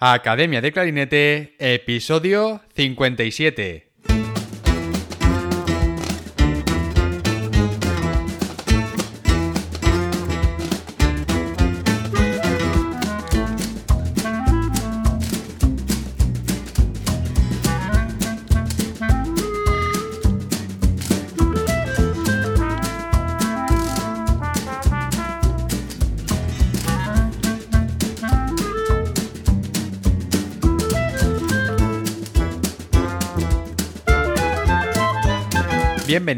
Academia de Clarinete, episodio 57.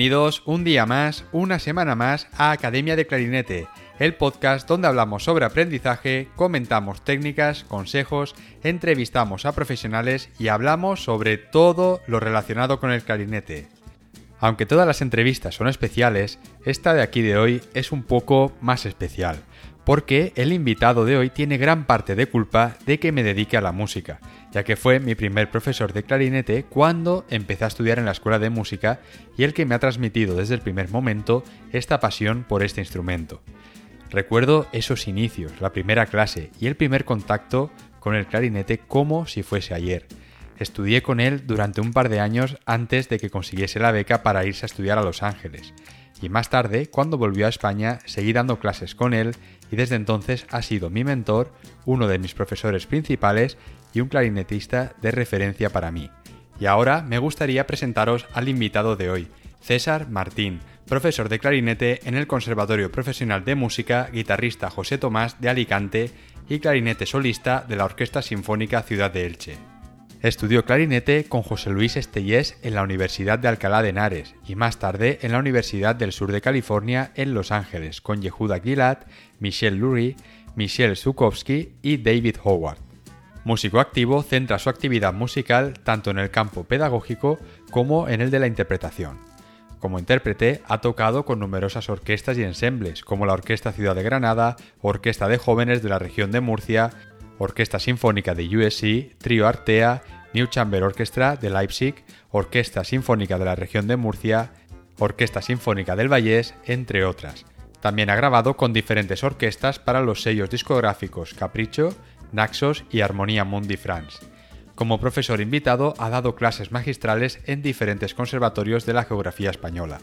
Bienvenidos un día más, una semana más a Academia de Clarinete, el podcast donde hablamos sobre aprendizaje, comentamos técnicas, consejos, entrevistamos a profesionales y hablamos sobre todo lo relacionado con el clarinete. Aunque todas las entrevistas son especiales, esta de aquí de hoy es un poco más especial, porque el invitado de hoy tiene gran parte de culpa de que me dedique a la música ya que fue mi primer profesor de clarinete cuando empecé a estudiar en la escuela de música y el que me ha transmitido desde el primer momento esta pasión por este instrumento. Recuerdo esos inicios, la primera clase y el primer contacto con el clarinete como si fuese ayer. Estudié con él durante un par de años antes de que consiguiese la beca para irse a estudiar a Los Ángeles. Y más tarde, cuando volvió a España, seguí dando clases con él y desde entonces ha sido mi mentor, uno de mis profesores principales y un clarinetista de referencia para mí. Y ahora me gustaría presentaros al invitado de hoy, César Martín, profesor de clarinete en el Conservatorio Profesional de Música, guitarrista José Tomás de Alicante y clarinete solista de la Orquesta Sinfónica Ciudad de Elche. Estudió clarinete con José Luis Estellés en la Universidad de Alcalá de Henares y más tarde en la Universidad del Sur de California en Los Ángeles con Yehuda Gilad, Michelle Lurie, Michelle Zukowski y David Howard. Músico activo, centra su actividad musical tanto en el campo pedagógico como en el de la interpretación. Como intérprete, ha tocado con numerosas orquestas y ensembles, como la Orquesta Ciudad de Granada, Orquesta de Jóvenes de la región de Murcia, Orquesta Sinfónica de USC, Trio Artea, New Chamber Orchestra de Leipzig, Orquesta Sinfónica de la región de Murcia, Orquesta Sinfónica del Vallés, entre otras. También ha grabado con diferentes orquestas para los sellos discográficos Capricho, Naxos y Armonía Mundi France. Como profesor invitado ha dado clases magistrales en diferentes conservatorios de la geografía española.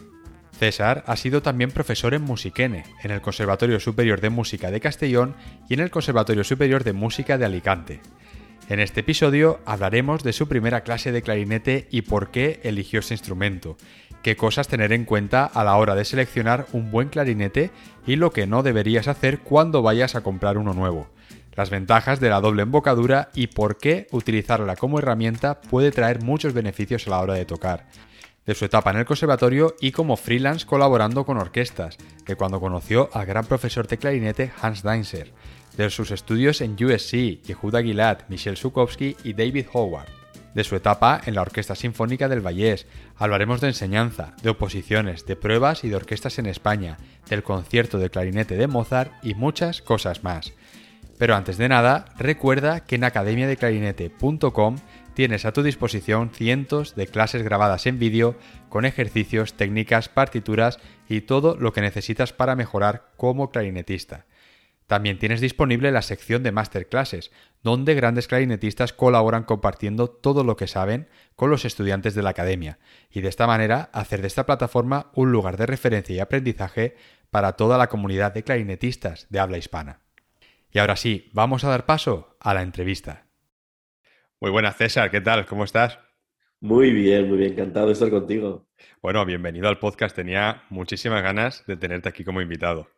César ha sido también profesor en Musiquene, en el Conservatorio Superior de Música de Castellón y en el Conservatorio Superior de Música de Alicante. En este episodio hablaremos de su primera clase de clarinete y por qué eligió ese instrumento, qué cosas tener en cuenta a la hora de seleccionar un buen clarinete y lo que no deberías hacer cuando vayas a comprar uno nuevo las ventajas de la doble embocadura y por qué utilizarla como herramienta puede traer muchos beneficios a la hora de tocar. De su etapa en el conservatorio y como freelance colaborando con orquestas, de cuando conoció al gran profesor de clarinete Hans Deinzer, de sus estudios en USC, Yehuda Gilad, Michel Zukowski y David Howard, de su etapa en la Orquesta Sinfónica del Vallés. Hablaremos de enseñanza, de oposiciones, de pruebas y de orquestas en España, del concierto de clarinete de Mozart y muchas cosas más. Pero antes de nada, recuerda que en academiadeclarinete.com tienes a tu disposición cientos de clases grabadas en vídeo con ejercicios, técnicas, partituras y todo lo que necesitas para mejorar como clarinetista. También tienes disponible la sección de masterclasses, donde grandes clarinetistas colaboran compartiendo todo lo que saben con los estudiantes de la academia, y de esta manera hacer de esta plataforma un lugar de referencia y aprendizaje para toda la comunidad de clarinetistas de habla hispana. Y ahora sí, vamos a dar paso a la entrevista. Muy buenas, César, ¿qué tal? ¿Cómo estás? Muy bien, muy bien, encantado de estar contigo. Bueno, bienvenido al podcast. Tenía muchísimas ganas de tenerte aquí como invitado.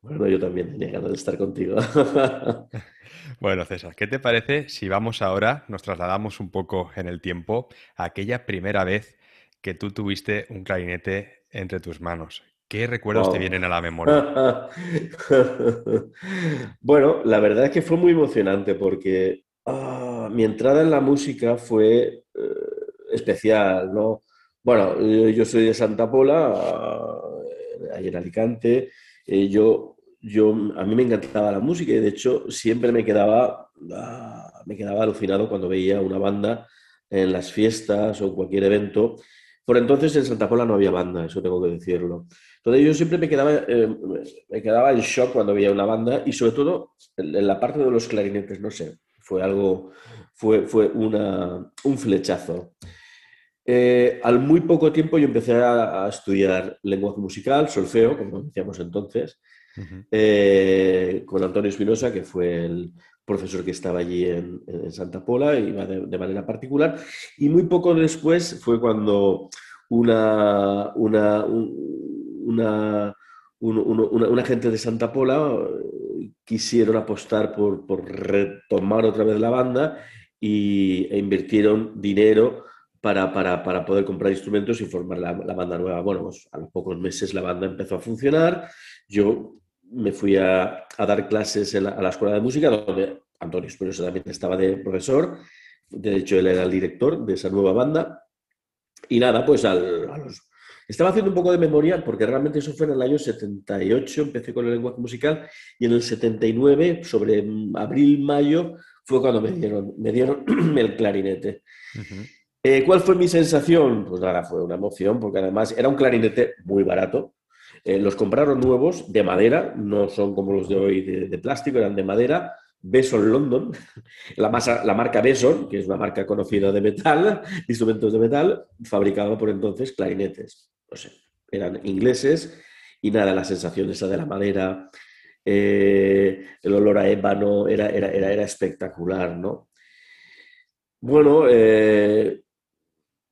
Bueno, yo también tenía ganas de estar contigo. bueno, César, ¿qué te parece si vamos ahora, nos trasladamos un poco en el tiempo a aquella primera vez que tú tuviste un clarinete entre tus manos? ¿Qué recuerdos te vienen a la memoria? bueno, la verdad es que fue muy emocionante porque ah, mi entrada en la música fue eh, especial, ¿no? Bueno, yo, soy de Santa Pola, uh, ahí en Alicante. Eh, yo, yo, a mí me encantaba la música y de hecho siempre me quedaba, ah, me quedaba alucinado cuando veía una banda en las fiestas o en cualquier evento. Por entonces en Santa Pola no había banda, eso tengo que decirlo. Entonces yo siempre me quedaba, eh, me quedaba en shock cuando veía una banda y sobre todo en la parte de los clarinetes, no sé. Fue algo, fue, fue una, un flechazo. Eh, al muy poco tiempo yo empecé a, estudiar lenguaje musical, solfeo, como decíamos entonces, eh, con Antonio Espinosa, que fue el profesor que estaba allí en, Santa Pola, iba de, manera particular. Y muy poco después fue cuando una, una, una, una, gente de Santa Pola eh, quisieron apostar por, por retomar otra vez la banda y, e invirtieron dinero para, para, para, poder comprar instrumentos y formar la, la banda nueva. Bueno, pues a los pocos meses la banda empezó a funcionar. Yo me fui a, a dar clases a la escuela de música, donde Antonio Espinosa también estaba de profesor. De hecho, él era el director de esa nueva banda. Y nada, pues al, a los... Estaba haciendo un poco de memoria porque realmente eso fue en el año 78, empecé con el lenguaje musical y en el 79, sobre abril, mayo, fue cuando me dieron, me dieron el clarinete. Eh, ¿Cuál fue mi sensación? Pues nada, fue una emoción, porque además era un clarinete muy barato. Eh, los compraron nuevos, de madera, no son como los de hoy de, plástico, eran de madera. Beson London, la, marca Beson, que es una marca conocida de metal, instrumentos de metal, fabricaba por entonces clarinetes. Eran ingleses y nada, la sensación esa de la madera, eh, el olor a ébano, era, era, era, era espectacular, ¿no? Bueno, eh,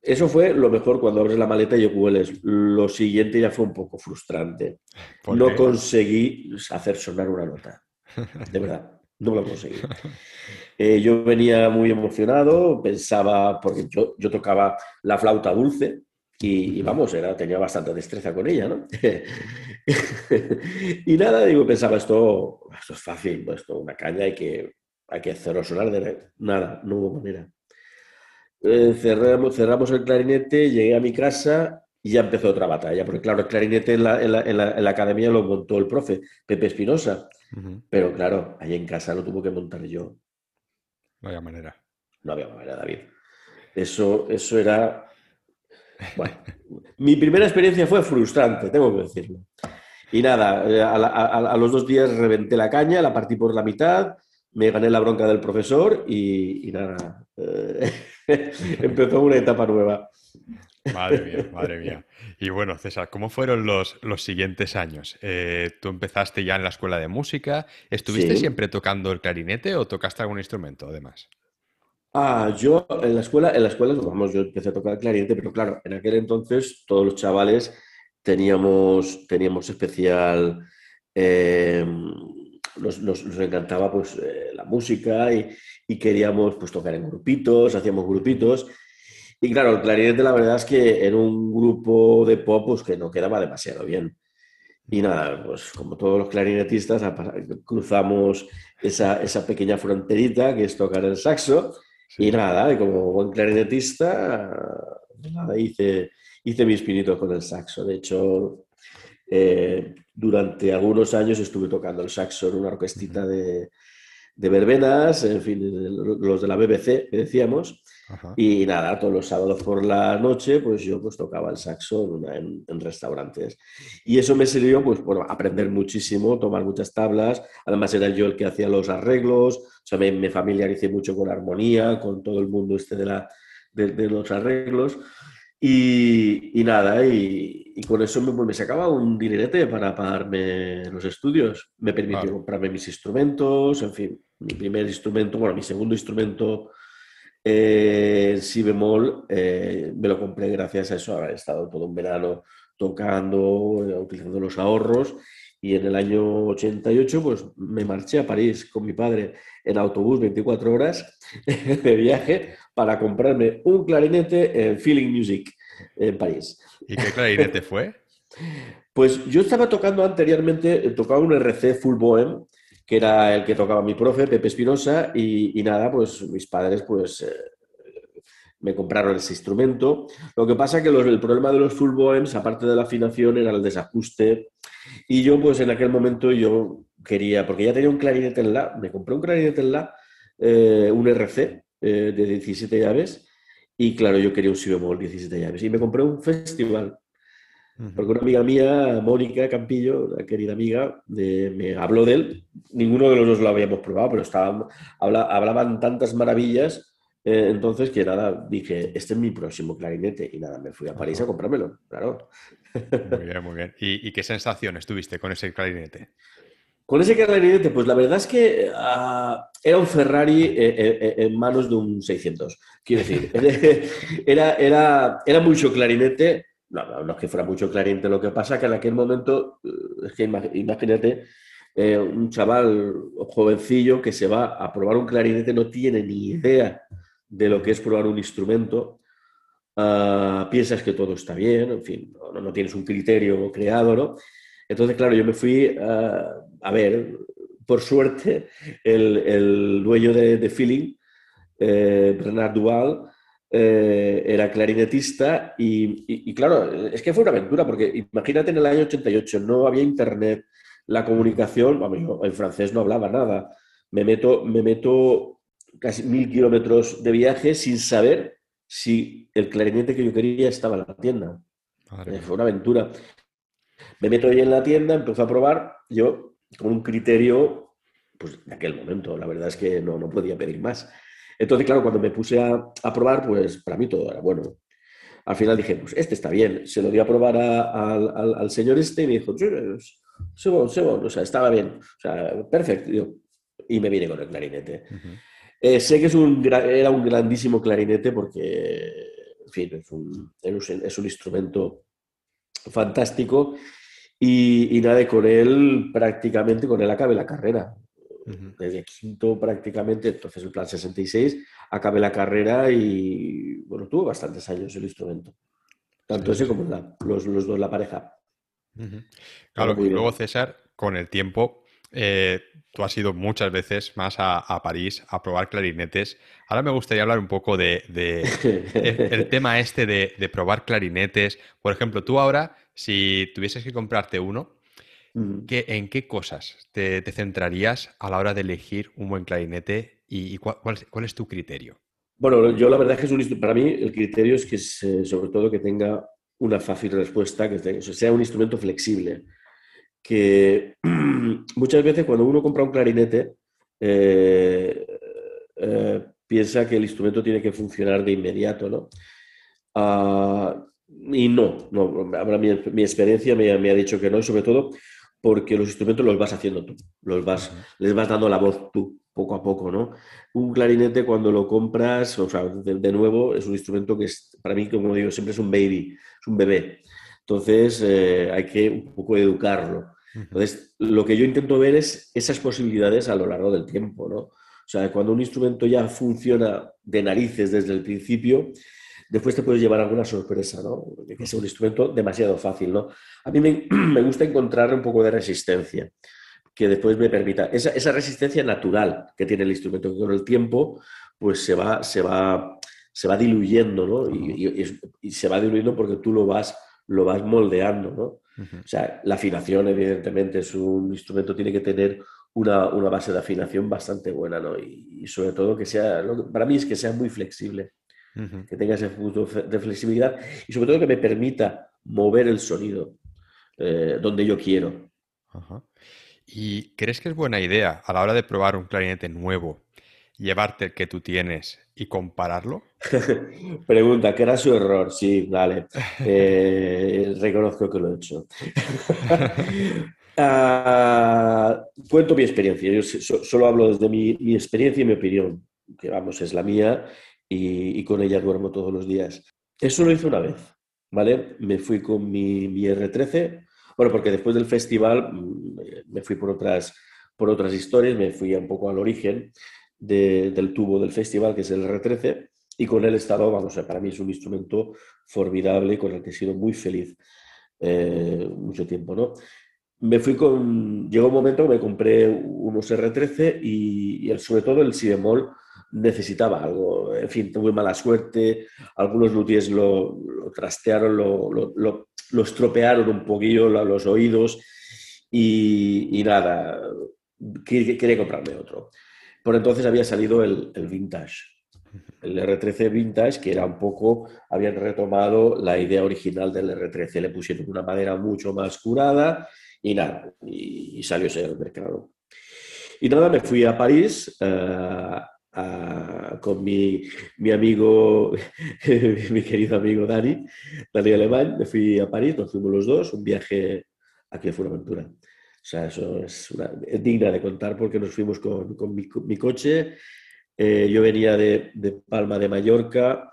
eso fue lo mejor cuando abres la maleta y hueles. Lo siguiente ya fue un poco frustrante. No conseguí hacer sonar una nota. De verdad, no lo conseguí. Eh, yo venía muy emocionado, pensaba, porque yo, yo tocaba la flauta dulce, y, vamos, era, tenía bastante destreza con ella, ¿no? y nada, digo, pensaba, esto, esto es fácil, pues, esto una caña, hay que, hay que hacerlo sonar de nada, no hubo manera. Eh, cerramos, cerramos el clarinete, llegué a mi casa y ya empezó otra batalla, porque claro, el clarinete en la, en la, en la, academia lo montó el profe, Pepe Espinosa, pero claro, ahí en casa lo tuvo que montar yo. No había manera. No había manera, David. Eso, eso era... Bueno, mi primera experiencia fue frustrante, tengo que decirlo. Y nada, eh, a, a, los dos días reventé la caña, la partí por la mitad, me gané la bronca del profesor y, nada, eh, empezó una etapa nueva. Madre mía, madre mía. Y bueno, César, ¿cómo fueron los, los siguientes años? Eh, tú empezaste ya en la escuela de música. ¿Estuviste siempre tocando el clarinete o tocaste algún instrumento además? Ah, yo en la escuela, en la escuela, vamos, yo empecé a tocar el clarinete, pero claro, en aquel entonces todos los chavales teníamos, teníamos especial eh, nos, encantaba pues, eh, la música y, queríamos pues, tocar en grupitos, hacíamos grupitos. Y claro, el clarinete la verdad es que en un grupo de pop pues, que no quedaba demasiado bien. Y nada, pues como todos los clarinetistas cruzamos esa, esa pequeña fronterita que es tocar el saxo. Y nada, como buen clarinetista, nada, hice, hice mis pinitos con el saxo. De hecho, eh, durante algunos años estuve tocando el saxo en una orquestita de, de verbenas, en fin, los de la BBC, que decíamos. Y nada, todos los sábados por la noche, pues yo pues tocaba el saxo en, en, restaurantes. Y eso me sirvió, pues, bueno, aprender muchísimo, tomar muchas tablas. Además era yo el que hacía los arreglos. O sea, me, me familiaricé mucho con armonía, con todo el mundo este de, la, de, de los arreglos. Y, nada, y, con eso me, me, sacaba un dinerete para pagarme los estudios. Me permitió comprarme mis instrumentos, en fin, mi primer instrumento, bueno, mi segundo instrumento eh, en si bemol, eh, me lo compré gracias a eso, haber estado todo un verano tocando, eh, utilizando los ahorros. Y en el año 88, pues me marché a París con mi padre en autobús 24 horas de viaje para comprarme un clarinete en Feeling Music en París. ¿Y qué clarinete fue? Pues yo estaba tocando anteriormente, tocaba un RC Full Bohem, que era el que tocaba mi profe, Pepe Espinosa, y, nada, pues mis padres pues eh, me compraron ese instrumento. Lo que pasa que el problema de los Full Bohems, aparte de la afinación, era el desajuste. Y yo pues en aquel momento yo quería, porque ya tenía un clarinete en la, me compré un clarinete en la, eh, un RC eh, de 17 llaves, y claro, yo quería un si bemol 17 llaves. Y me compré un festival. Porque una amiga mía, Mónica Campillo, una querida amiga, me habló de él. Ninguno de los dos lo habíamos probado, pero estaban, hablaban tantas maravillas. Eh, entonces, que nada, dije, este es mi próximo clarinete. Y nada, me fui a París a comprármelo, claro. Muy bien, muy bien. ¿Y, qué sensaciones tuviste con ese clarinete? Con ese clarinete, pues la verdad es que ah, era un Ferrari eh, eh, en manos de un 600. Quiero decir, era, era, era mucho clarinete no, es que fuera mucho clarinete. Lo que pasa es que en aquel momento, eh, es que imagínate, eh, un chaval jovencillo que se va a probar un clarinete no tiene ni idea de lo que es probar un instrumento. Ah, piensas que todo está bien, en fin, no, tienes un criterio creado, ¿no? Entonces, claro, yo me fui ah, a ver, por suerte, el, dueño de, Feeling, eh, Bernard Duval, eh, era clarinetista y, claro, es que fue una aventura, porque imagínate en el año 88, no había internet, la comunicación, bueno, en francés no hablaba nada, me meto, me meto casi mil kilómetros de viaje sin saber si el clarinete que yo quería estaba en la tienda. Eh, fue una aventura. Me meto ahí en la tienda, empiezo a probar, yo con un criterio, pues de aquel momento, la verdad es que no, no podía pedir más. Entonces, claro, cuando me puse a, probar, pues para mí todo era bueno. Al final dije, pues este está bien. Se lo di a probar al, señor este y me dijo, sí, bueno. o sea, estaba bien, o sea, perfecto. Y me vine con el clarinete. Eh, sé que es un, era un grandísimo clarinete porque, en fin, es un, es un instrumento fantástico y, y, nada, con él prácticamente, con él acabé la carrera desde quinto prácticamente, entonces el plan 66, acabé la carrera y bueno, tuvo bastantes años el instrumento. Tanto ese como los, los, dos, la pareja. Claro, y luego César, con el tiempo, eh, tú has ido muchas veces más a, París a probar clarinetes. Ahora me gustaría hablar un poco de, el, tema este de, de, probar clarinetes. Por ejemplo, tú ahora, si tuvieses que comprarte uno, ¿En qué cosas te, centrarías a la hora de elegir un buen clarinete y, cuál, es tu criterio? Bueno, yo la verdad es que para mí el criterio es que sobre todo que tenga una fácil respuesta, que sea un instrumento flexible. Que muchas veces cuando uno compra un clarinete eh, eh, piensa que el instrumento tiene que funcionar de inmediato, ¿no? Ah, y no, no mi, experiencia me, me, ha dicho que no, y sobre todo porque los instrumentos los vas haciendo tú, los vas, les vas dando la voz tú, poco a poco, ¿no? Un clarinete cuando lo compras, o sea, de, nuevo, es un instrumento que es, para mí, como digo, siempre es un baby, es un bebé. Entonces, eh, hay que un poco educarlo. Entonces, lo que yo intento ver es esas posibilidades a lo largo del tiempo, ¿no? O sea, cuando un instrumento ya funciona de narices desde el principio, después te puedes llevar alguna sorpresa, ¿no? que sea un instrumento demasiado fácil, ¿no? A mí me, gusta encontrar un poco de resistencia que después me permita, esa, resistencia natural que tiene el instrumento, que con el tiempo pues se va, se va, se va diluyendo, ¿no? Y, se va diluyendo porque tú lo vas, lo vas moldeando, ¿no? O sea, la afinación, evidentemente, es un instrumento, tiene que tener una, base de afinación bastante buena, ¿no? Y, sobre todo que sea, para mí es que sea muy flexible que tenga ese punto de flexibilidad y sobre todo que me permita mover el sonido eh, donde yo quiero. ¿Y crees que es buena idea a la hora de probar un clarinete nuevo llevarte el que tú tienes y compararlo? Pregunta, ¿qué era su error? Sí, vale. Eh, reconozco que lo he hecho. Ah, cuento mi experiencia. Yo solo hablo desde mi, mi, experiencia y mi opinión, que vamos, es la mía y, con ella duermo todos los días. Eso lo hice una vez, ¿vale? Me fui con mi, R13, bueno, porque después del festival mm, me fui por otras, por otras historias, me fui un poco al origen del tubo del festival, que es el R13, y con él he estado, vamos, para mí es un instrumento formidable con el que he sido muy feliz eh, mucho tiempo, ¿no? Me fui con, llegó un momento que me compré unos R13 y, y sobre todo el si bemol necesitaba algo. En fin, tuve mala suerte, algunos luthiers lo, trastearon, lo, estropearon un poquillo los oídos y, nada, quería, comprarme otro. Por entonces había salido el, vintage. el R13 Vintage, que era un poco, habían retomado la idea original del R13, le pusieron una madera mucho más curada y nada, y, salió ese al mercado. Y nada, me fui a París eh, con mi, mi amigo, mi querido amigo Dani, Dani Alemán, me fui a París, nos fuimos los dos, un viaje aquí fue una aventura. O sea, eso es, digna de contar porque nos fuimos con, con mi, mi, coche. Eh, yo venía de, de, Palma de Mallorca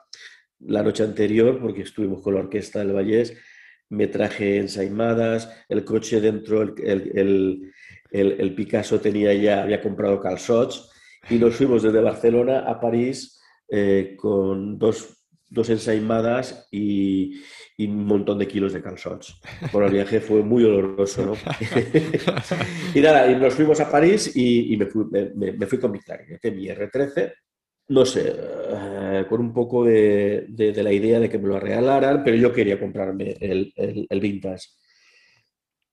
la noche anterior porque estuvimos con la orquesta del Vallés. Me traje ensaimadas, el coche dentro, el, el, el, el Picasso tenía ya, había comprado calzots y nos fuimos desde Barcelona a París eh, con dos, dos ensaimadas y, y, un montón de kilos de calzots. Por el viaje fue muy doloroso, ¿no? y nada, y nos fuimos a París y, y me, fui, me, me, fui, con mi clarinete, mi R13, no sé, eh, con un poco de, de, de, la idea de que me lo regalaran, pero yo quería comprarme el, el, el vintage.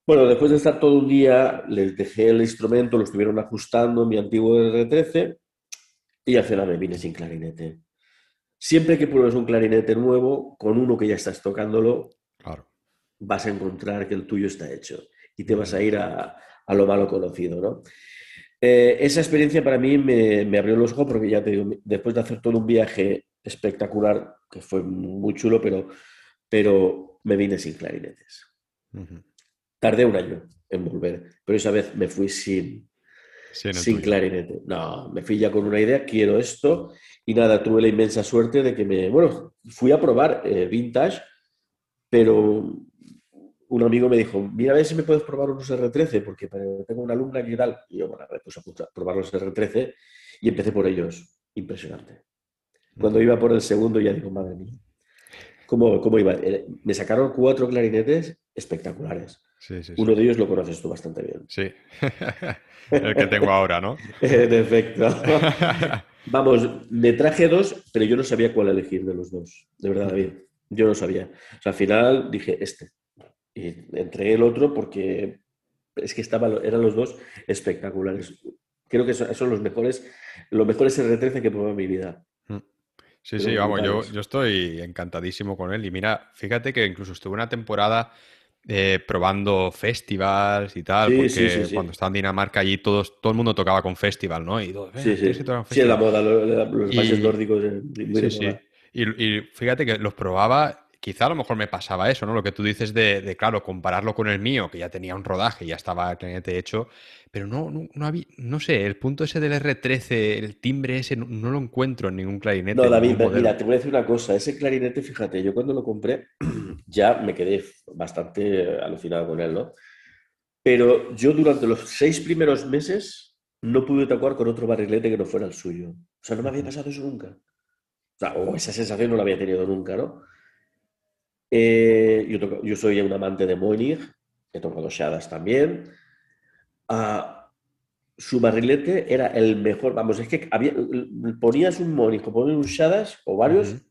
Bueno, después de estar todo un día, les dejé el instrumento, lo estuvieron ajustando, mi antiguo R13, y al final me vine sin clarinete. Siempre que pruebes un clarinete nuevo, con uno que ya estás tocándolo, claro. vas a encontrar que el tuyo está hecho y te vas a ir a, a lo malo conocido, ¿no? Eh, esa experiencia para mí me, me, abrió los ojos porque ya te digo, después de hacer todo un viaje espectacular, que fue muy chulo, pero, pero me vine sin clarinetes. Uh -huh. Tardé un año en volver, pero esa vez me fui sin, sí, no sin clarinete. No, me fui ya con una idea, quiero esto, y nada, tuve la inmensa suerte de que me, bueno, fui a probar eh, vintage, pero un amigo me dijo, mira a ver si me puedes probar unos R13, porque tengo una alumna y tal. Y yo, bueno, pues a probar los R13 y empecé por ellos. Impresionante. Cuando iba por el segundo ya digo, madre mía, ¿cómo, cómo iba? Eh, me sacaron cuatro clarinetes espectaculares. Sí, sí, sí. Uno de ellos lo conoces tú bastante bien. Sí, el que tengo ahora, ¿no? en efecto. Vamos, me traje dos, pero yo no sabía cuál elegir de los dos. De verdad, David. Yo no sabía. O sea, al final dije, este. Y entregué el otro porque es que estaban, eran los dos espectaculares. Creo que son, son los mejores, los mejores R13 que he probado en mi vida. Sí, sí, vamos, yo, yo, estoy encantadísimo con él. Y mira, fíjate que incluso estuve una temporada eh, probando festivals y tal, sí, porque sí, sí, cuando estaba en Dinamarca allí todos, todo el mundo tocaba con festival, ¿no? Y todo, sí, sí. sí, la moda, los, los y, países nórdicos. Sí, sí. Y, y, fíjate que los probaba quizá a lo mejor me pasaba eso, ¿no? Lo que tú dices de, de, claro, compararlo con el mío, que ya tenía un rodaje, ya estaba el clarinete hecho, pero no, no, no, había, no sé, el punto ese del R13, el timbre ese, no, no lo encuentro en ningún clarinete. No, David, mira, te voy a decir una cosa, ese clarinete, fíjate, yo cuando lo compré ya me quedé bastante alucinado con él, ¿no? Pero yo durante los seis primeros meses no pude tocar con otro barrilete que no fuera el suyo. O sea, no me había pasado eso nunca. O sea, o esa sensación no la había tenido nunca, ¿no? Eh, yo, toco, yo, soy un amante de Moenig, he tocado Shadas también. Uh, su barrilete era el mejor, vamos, es que había, ponías un Moenig o ponías un Shadas o varios uh -huh.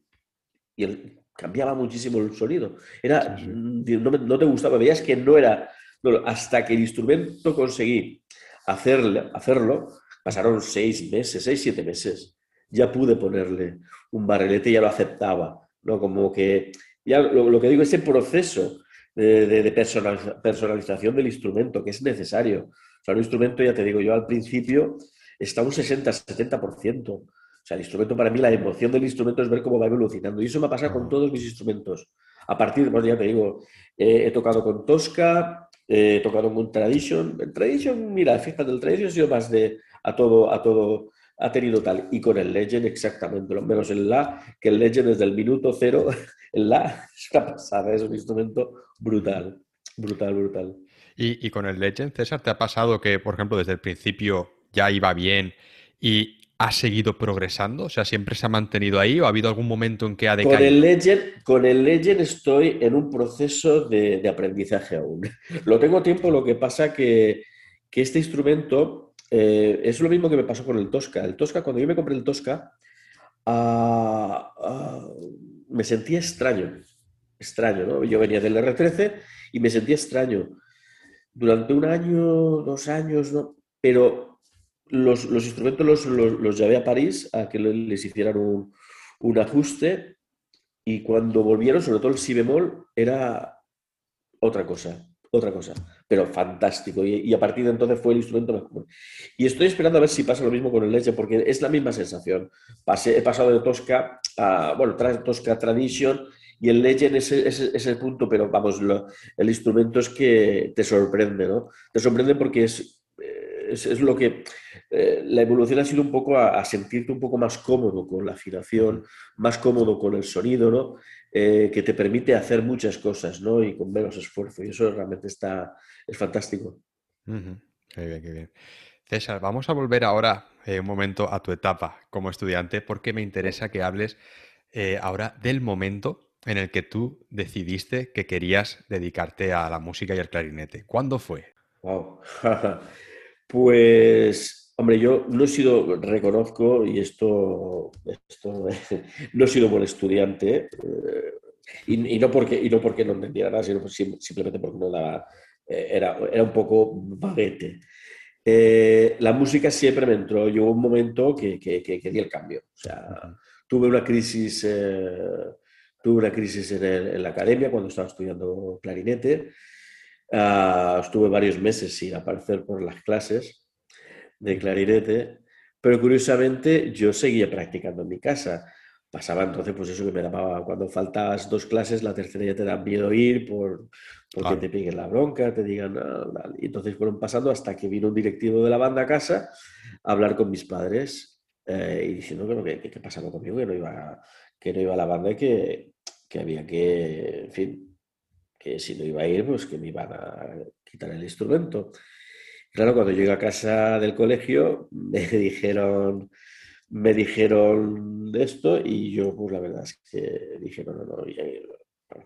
y el, cambiaba muchísimo el sonido. Era, sí, sí. No, no, te gustaba, veías que no era, no, hasta que el instrumento conseguí hacerle, hacerlo, pasaron seis meses, seis, siete meses. Ya pude ponerle un barrilete y ya lo aceptaba, ¿no? Como que ya lo, lo que digo, ese proceso de, de, de personaliza, personalización del instrumento que es necesario. O sea, un instrumento, ya te digo yo, al principio está un 60-70%. O sea, el instrumento para mí, la emoción del instrumento es ver cómo va evolucionando. Y eso me ha pasado con todos mis instrumentos. A partir, bueno, ya te digo, eh, he tocado con Tosca, eh, he tocado con Tradition. El Tradition, mira, fíjate, el Tradition ha sido más de a todo, a todo, ha tenido tal. Y con el Legend exactamente lo menos el La, que el Legend desde el minuto cero, el La es una pasada, es un instrumento brutal, brutal, brutal. Y, y, con el Legend, César, ¿te ha pasado que, por ejemplo, desde el principio ya iba bien y ha seguido progresando? O sea, ¿siempre se ha mantenido ahí o ha habido algún momento en que ha decaído? Con el Legend, con el Legend estoy en un proceso de, de aprendizaje aún. Lo tengo tiempo, lo que pasa que, que este instrumento eh, es lo mismo que me pasó con el Tosca. El Tosca, cuando yo me compré el Tosca, uh, uh, me sentía extraño. Extraño, ¿no? Yo venía del R13 y me sentía extraño. Durante un año, dos años, ¿no? Pero los, instrumentos los, los, llevé a París a que les hicieran un, un ajuste y cuando volvieron, sobre todo el si bemol, era otra cosa, otra cosa, pero fantástico. Y, a partir de entonces fue el instrumento mejor. Y estoy esperando a ver si pasa lo mismo con el Leche, porque es la misma sensación. he pasado de Tosca a, bueno, Tosca Tradition y el Legend es, el punto, pero vamos, el instrumento es que te sorprende, ¿no? Te sorprende porque es es, lo que eh, la evolución ha sido un poco a, sentirte un poco más cómodo con la afinación, más cómodo con el sonido, ¿no? Eh, que te permite hacer muchas cosas, ¿no? Y con menos esfuerzo. Y eso realmente está, es fantástico. Qué bien, qué bien. César, vamos a volver ahora eh, un momento a tu etapa como estudiante, porque me interesa que hables ahora del momento en el que tú decidiste que querías dedicarte a la música y al clarinete. ¿Cuándo fue? Wow. Pues, hombre, yo no he sido, reconozco, y esto, no he sido buen estudiante, eh, y, no porque, y no porque no entendiera nada, sino simplemente porque no daba, eh, era, era un poco vaguete. Eh, la música siempre me entró. Llegó un momento que, que, que, di el cambio. O sea, tuve una crisis, tuve una crisis en, en, la academia cuando estaba estudiando clarinete. Ah, estuve varios meses sin aparecer por las clases de clarinete, pero curiosamente yo seguía practicando en mi casa. Pasaba entonces, pues eso que me daba, cuando faltas dos clases, la tercera ya te da miedo ir por, porque te peguen la bronca, te digan... Ah, y entonces fueron pasando hasta que vino un directivo de la banda a casa a hablar con mis padres eh, y diciendo que, que, que, pasaba conmigo, que no iba, que no iba a la banda y que, que había que, en fin, que si no iba a ir, pues que me iban a quitar el instrumento. Claro, cuando llegué a casa del colegio me dijeron, me dijeron esto y yo, pues la verdad es que dije, no, no, no,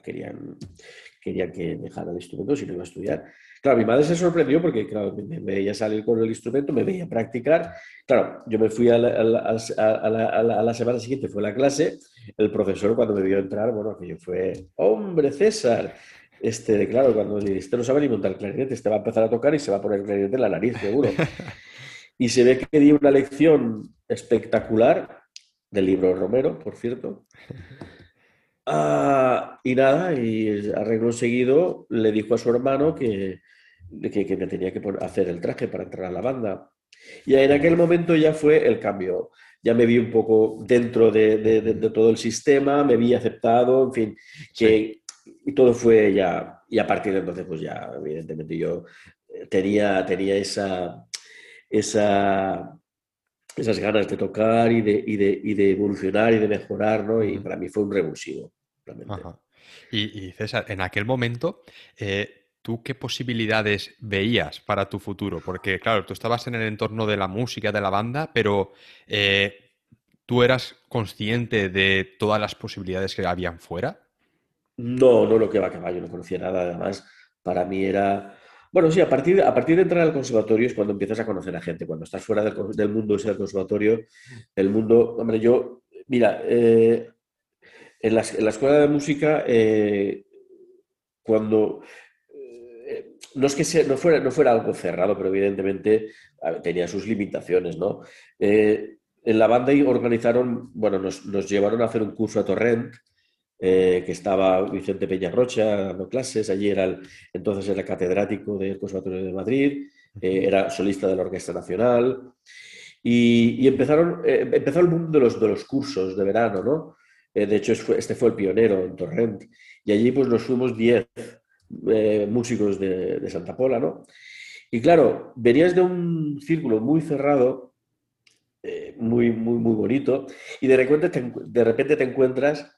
querían, querían que dejara el instrumento si no iba a estudiar. Claro, mi madre se sorprendió porque, claro, me, veía salir con el instrumento, me veía practicar. Claro, yo me fui a la, semana siguiente, fue la clase, el profesor cuando me vio entrar, bueno, que yo fue, hombre, César, este, claro, cuando este no sabe ni montar el clarinete, este va a empezar a tocar y se va a poner el clarinete en la nariz, seguro. y se ve que di una lección espectacular del libro Romero, por cierto. Ah, y nada, y arreglo seguido le dijo a su hermano que, que, me tenía que hacer el traje para entrar a la banda. Y en aquel momento ya fue el cambio. Ya me vi un poco dentro de, todo el sistema, me vi aceptado, en fin, que y todo fue ya, y a partir de entonces, pues ya, evidentemente, yo eh, tenía, tenía esa, esa, esas ganas de tocar y de, y de, y de evolucionar y de mejorar, ¿no? Y para mí fue un revulsivo, realmente. Y, César, en aquel momento, eh, ¿tú qué posibilidades veías para tu futuro? Porque, claro, tú estabas en el entorno de la música, de la banda, pero eh, ¿tú eras consciente de todas las posibilidades que habían fuera? No, no lo que va, que va, yo no conocía nada, además, para mí era... Bueno, sí, a partir, a partir de entrar al conservatorio es cuando empiezas a conocer a gente, cuando estás fuera del, mundo ese del conservatorio, el mundo, hombre, yo, mira, eh, en, la, escuela de música, eh, cuando eh, no es que no, fuera, no fuera algo cerrado, pero evidentemente tenía sus limitaciones, ¿no? en la banda organizaron, bueno, nos, nos, llevaron a hacer un curso a Torrent eh, que estaba Vicente Peñarrocha dando clases, allí era el, entonces era catedrático del Conservatorio de Madrid, eh, era solista de la Orquesta Nacional y, empezaron, eh, empezó el mundo de los, de los cursos de verano, ¿no? de hecho, este fue el pionero en Torrent y allí pues nos fuimos 10 músicos de, de, Santa Pola, ¿no? Y claro, venías de un círculo muy cerrado, muy, muy, muy bonito, y de repente de repente te encuentras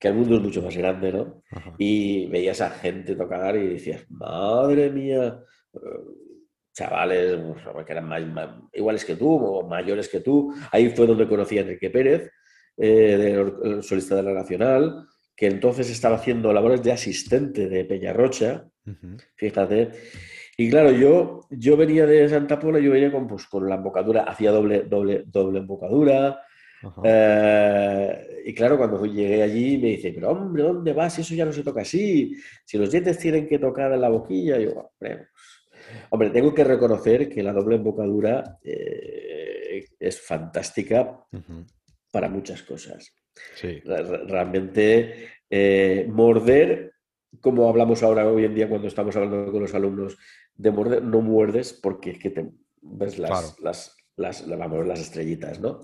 que el mundo es mucho más grande, ¿no? Y veías a gente tocar y decías, madre mía, eh, chavales pues, que eran más, iguales que tú o mayores que tú. Ahí fue donde conocí a Enrique Pérez, eh, el solista de la Nacional, que entonces estaba haciendo labores de asistente de Peñarrocha, fíjate. Y claro, yo, yo venía de Santa Pola, yo venía con, pues, con la embocadura, hacía doble, doble, doble embocadura, eh, y claro, cuando llegué allí me dice, pero hombre, ¿dónde vas? Eso ya no se toca así. Si los dientes tienen que tocar en la boquilla, yo, hombre, Hombre, tengo que reconocer que la doble embocadura eh, es fantástica para muchas cosas. Sí. Realmente eh, morder, como hablamos ahora hoy en día cuando estamos hablando con los alumnos, de morder, no muerdes porque es que te ves las, las, las, las, estrellitas, ¿no?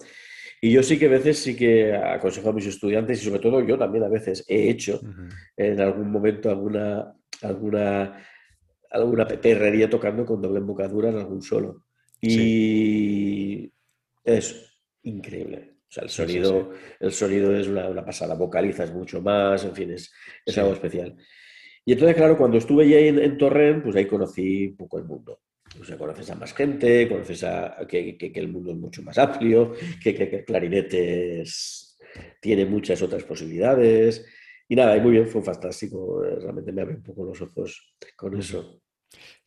Y yo sí que a veces sí que aconsejo a mis estudiantes y sobre todo yo también a veces he hecho en algún momento alguna, alguna, alguna perrería tocando con doble embocadura en algún solo. Y es increíble. O sea, el sonido, El sonido es una, pasada, vocalizas mucho más, en fin, es, es algo especial. Y entonces, claro, cuando estuve ya en, en Torrent, pues ahí conocí un poco el mundo. O sea, conoces a más gente, conoces a que, que, el mundo es mucho más amplio, que, que, el clarinete tiene muchas otras posibilidades. Y nada, y muy bien, fue fantástico. Realmente me abre un poco los ojos con eso.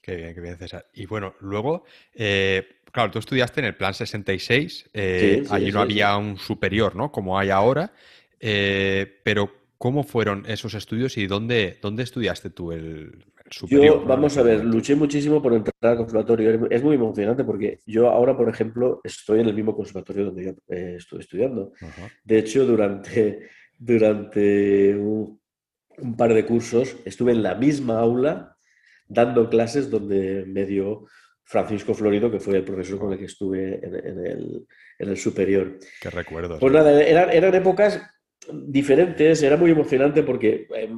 Qué bien, qué bien, César. Y bueno, luego, eh, claro, tú estudiaste en el plan 66, eh, allí no había un superior, ¿no? Como hay ahora, eh, pero ¿cómo fueron esos estudios y dónde, dónde estudiaste tú el, superior? Yo, vamos a ver, luché muchísimo por entrar al conservatorio. Es muy emocionante porque yo ahora, por ejemplo, estoy en el mismo conservatorio donde yo estuve estudiando. De hecho, durante, durante un, un par de cursos estuve en la misma aula dando clases donde me dio Francisco Florido, que fue el profesor con el que estuve en, el, superior. Qué recuerdo. Pues nada, eran, épocas diferentes, era muy emocionante porque eh,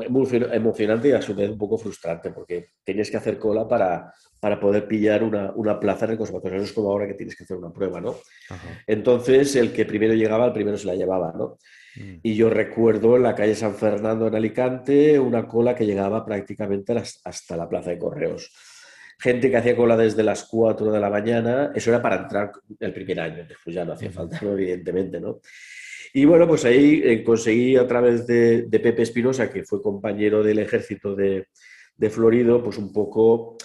emocionante y a su vez un poco frustrante porque tenías que hacer cola para, para poder pillar una, plaza en el conservatorio. No es como ahora que tienes que hacer una prueba, ¿no? Entonces el que primero llegaba, el primero se la llevaba, ¿no? Mm. Y yo recuerdo en la calle San Fernando en Alicante una cola que llegaba prácticamente hasta la plaza de correos. Gente que hacía cola desde las 4 de la mañana, eso era para entrar el primer año, después ya no hacía falta, evidentemente, ¿no? Y bueno, pues ahí eh, conseguí a través de, Pepe Espinosa, que fue compañero del ejército de, Florido, pues un poco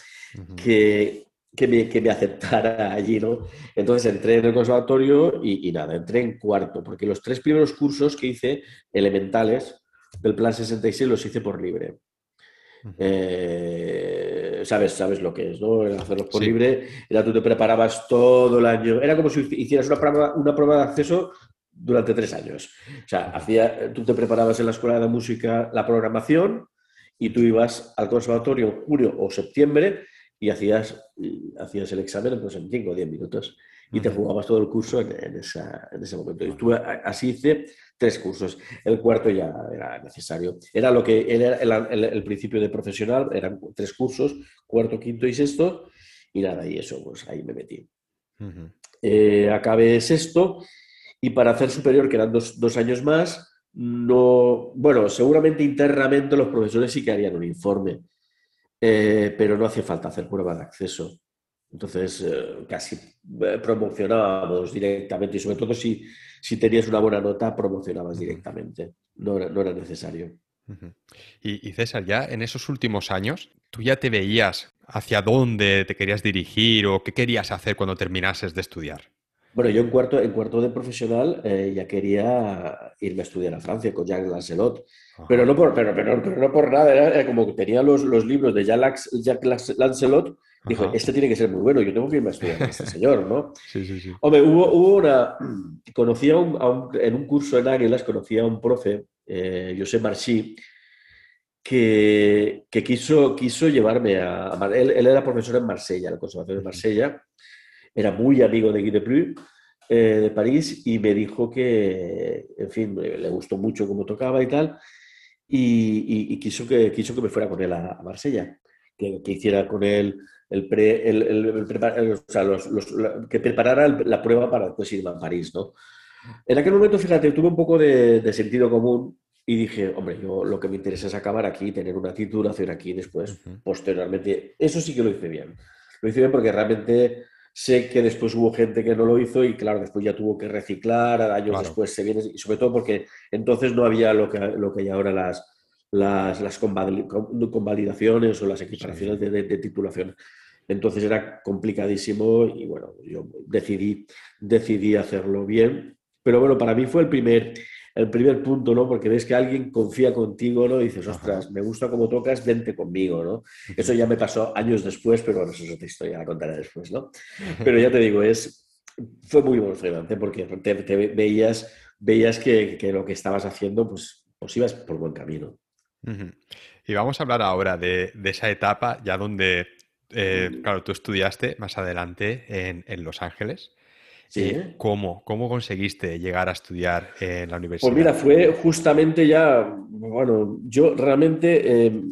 que que me, que me aceptara allí, ¿no? Entonces entré en el conservatorio y, nada, entré en cuarto, porque los tres primeros cursos que hice, elementales, del plan 66, los hice por libre. Eh, sabes, sabes lo que es, ¿no? Hacerlos por libre, era tú te preparabas todo el año, era como si hicieras una prueba, una prueba de acceso durante tres años. O sea, hacía, tú te preparabas en la escuela de música la programación y tú ibas al conservatorio en julio o septiembre y hacías, hacías el examen pues, en 5 o 10 minutos y te jugabas todo el curso en, ese momento. Y estuve, así hice tres cursos. El cuarto ya era necesario. Era lo que era el, principio de profesional, eran tres cursos, cuarto, quinto y sexto, y nada, y eso, pues ahí me metí. Eh, acabé sexto y para hacer superior, que eran dos, dos años más, no, bueno, seguramente internamente los profesores sí que harían un informe eh, pero no hacía falta hacer prueba de acceso. Entonces, eh, casi eh, promocionábamos directamente y sobre todo si, si tenías una buena nota, promocionabas directamente. No era, no era necesario. y, César, ya en esos últimos años, ¿tú ya te veías hacia dónde te querías dirigir o qué querías hacer cuando terminases de estudiar? Bueno, yo en cuarto, en cuarto de profesional eh, ya quería irme a estudiar a Francia con Jacques Lancelot, pero no, por, pero, pero, no por nada, era, como que tenía los, los libros de Jacques, Lancelot, dijo, este tiene que ser muy bueno, yo tengo que irme a estudiar a este señor, ¿no? Sí, sí, sí. Hombre, hubo, hubo una, conocía en un curso en Águilas, conocía a un profe, eh, José Marchí, que, que, quiso, quiso llevarme a... él, él, era profesor en Marsella, en el Conservatorio de Marsella, era muy amigo de Guy de eh, de París y me dijo que, en fin, le gustó mucho cómo tocaba y tal, y, quiso, que, quiso que me fuera con él a, Marsella, que, hiciera con él el, pre, el, o sea, los, que preparara la prueba para después irme a París, ¿no? En aquel momento, fíjate, tuve un poco de, sentido común y dije, hombre, yo lo que me interesa es acabar aquí, tener una titulación aquí después, posteriormente. Eso sí que lo hice bien. Lo hice bien porque realmente Sé que después hubo gente que no lo hizo y claro, después ya tuvo que reciclar, años después se viene, y sobre todo porque entonces no había lo que, lo que hay ahora las, las, las convalidaciones o las equiparaciones de, de, titulación. Entonces era complicadísimo y bueno, yo decidí, decidí hacerlo bien. Pero bueno, para mí fue el primer, el primer punto, ¿no? Porque ves que alguien confía contigo, ¿no? Y dices, ostras, me gusta cómo tocas, vente conmigo, ¿no? Eso ya me pasó años después, pero bueno, eso es otra historia, la contaré después, ¿no? Pero ya te digo, es, fue muy emocionante porque te, veías, veías que, que, lo que estabas haciendo, pues, pues ibas por buen camino. Y vamos a hablar ahora de, de esa etapa ya donde eh, claro, tú estudiaste más adelante en, Los Ángeles. Sí. ¿Cómo, ¿Cómo conseguiste llegar a estudiar en la universidad? Pues mira, fue justamente ya, bueno, yo realmente, eh,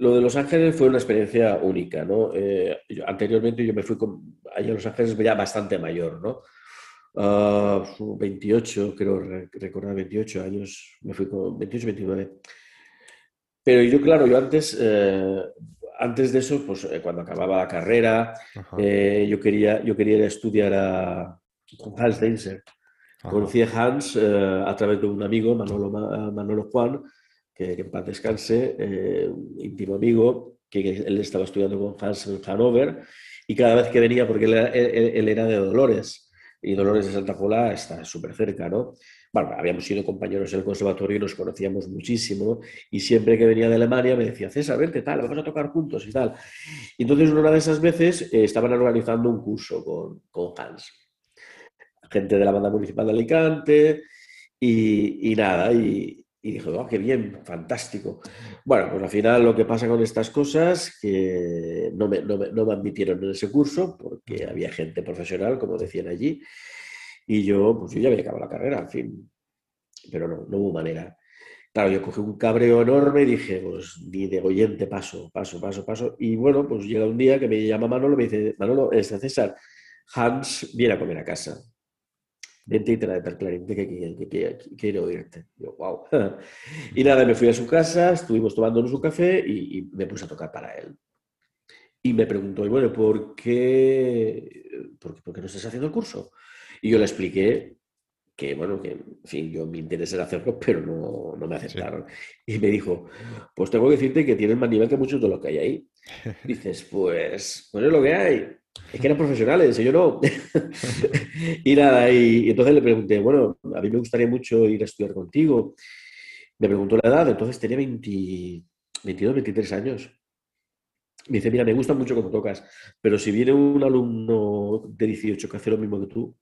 lo de Los Ángeles fue una experiencia única, ¿no? Eh, anteriormente yo me fui con, allá a Los Ángeles ya bastante mayor, ¿no? 28, ah, creo recordar 28 años, me fui con 28, 29. Pero yo, claro, yo antes antes de eso, pues eh, cuando acababa la carrera, eh, yo, quería, yo quería ir a estudiar a, con Hans Deinzer. Conocí a Hans eh, a través de un amigo, Manolo, Manolo Juan, que, en paz descanse, íntimo amigo, que él estaba estudiando con Hans en Hannover, y cada vez que venía, porque él era, él era de Dolores, y Dolores de Santa Pola está súper cerca, ¿no? Bueno, habíamos sido compañeros en el conservatorio y nos conocíamos muchísimo y siempre que venía de Alemania me decía, César, vente, tal, vamos a tocar juntos y tal. Entonces una de esas veces eh, estaban organizando un curso con, con, Hans, gente de la banda municipal de Alicante y, y nada, y, y dije, oh, qué bien, fantástico. Bueno, pues al final lo que pasa con estas cosas, que no me, no me, no me admitieron en ese curso porque había gente profesional, como decían allí, y yo, pues yo ya había acabado la carrera, en fin. Pero no, no hubo manera. Claro, yo cogí un cabreo enorme y dije, pues ni de oyente paso, paso, paso, paso. Y bueno, pues llega un día que me llama Manolo me dice, Manolo, es César, Hans viene a comer a casa. Vente y trae el clarinete que, que, quiere oírte. Yo, wow. y nada, me fui a su casa, estuvimos tomándonos un café y, y, me puse a tocar para él. Y me preguntó, y bueno, ¿por qué, por, qué, por qué no estás haciendo el curso? Y yo le expliqué que, bueno, que, en fin, yo mi interés era hacerlo, pero no, no me aceptaron. Y me dijo, pues tengo que decirte que tienes más nivel que muchos de los que hay ahí. Dices, pues, pues es lo que hay. Es que eran profesionales, y yo no. y nada, y, entonces le pregunté, bueno, a mí me gustaría mucho ir a estudiar contigo. Me preguntó la edad, entonces tenía 22, 23 años. Me dice, mira, me gusta mucho cómo tocas, pero si viene un alumno de 18 que hace lo mismo que tú,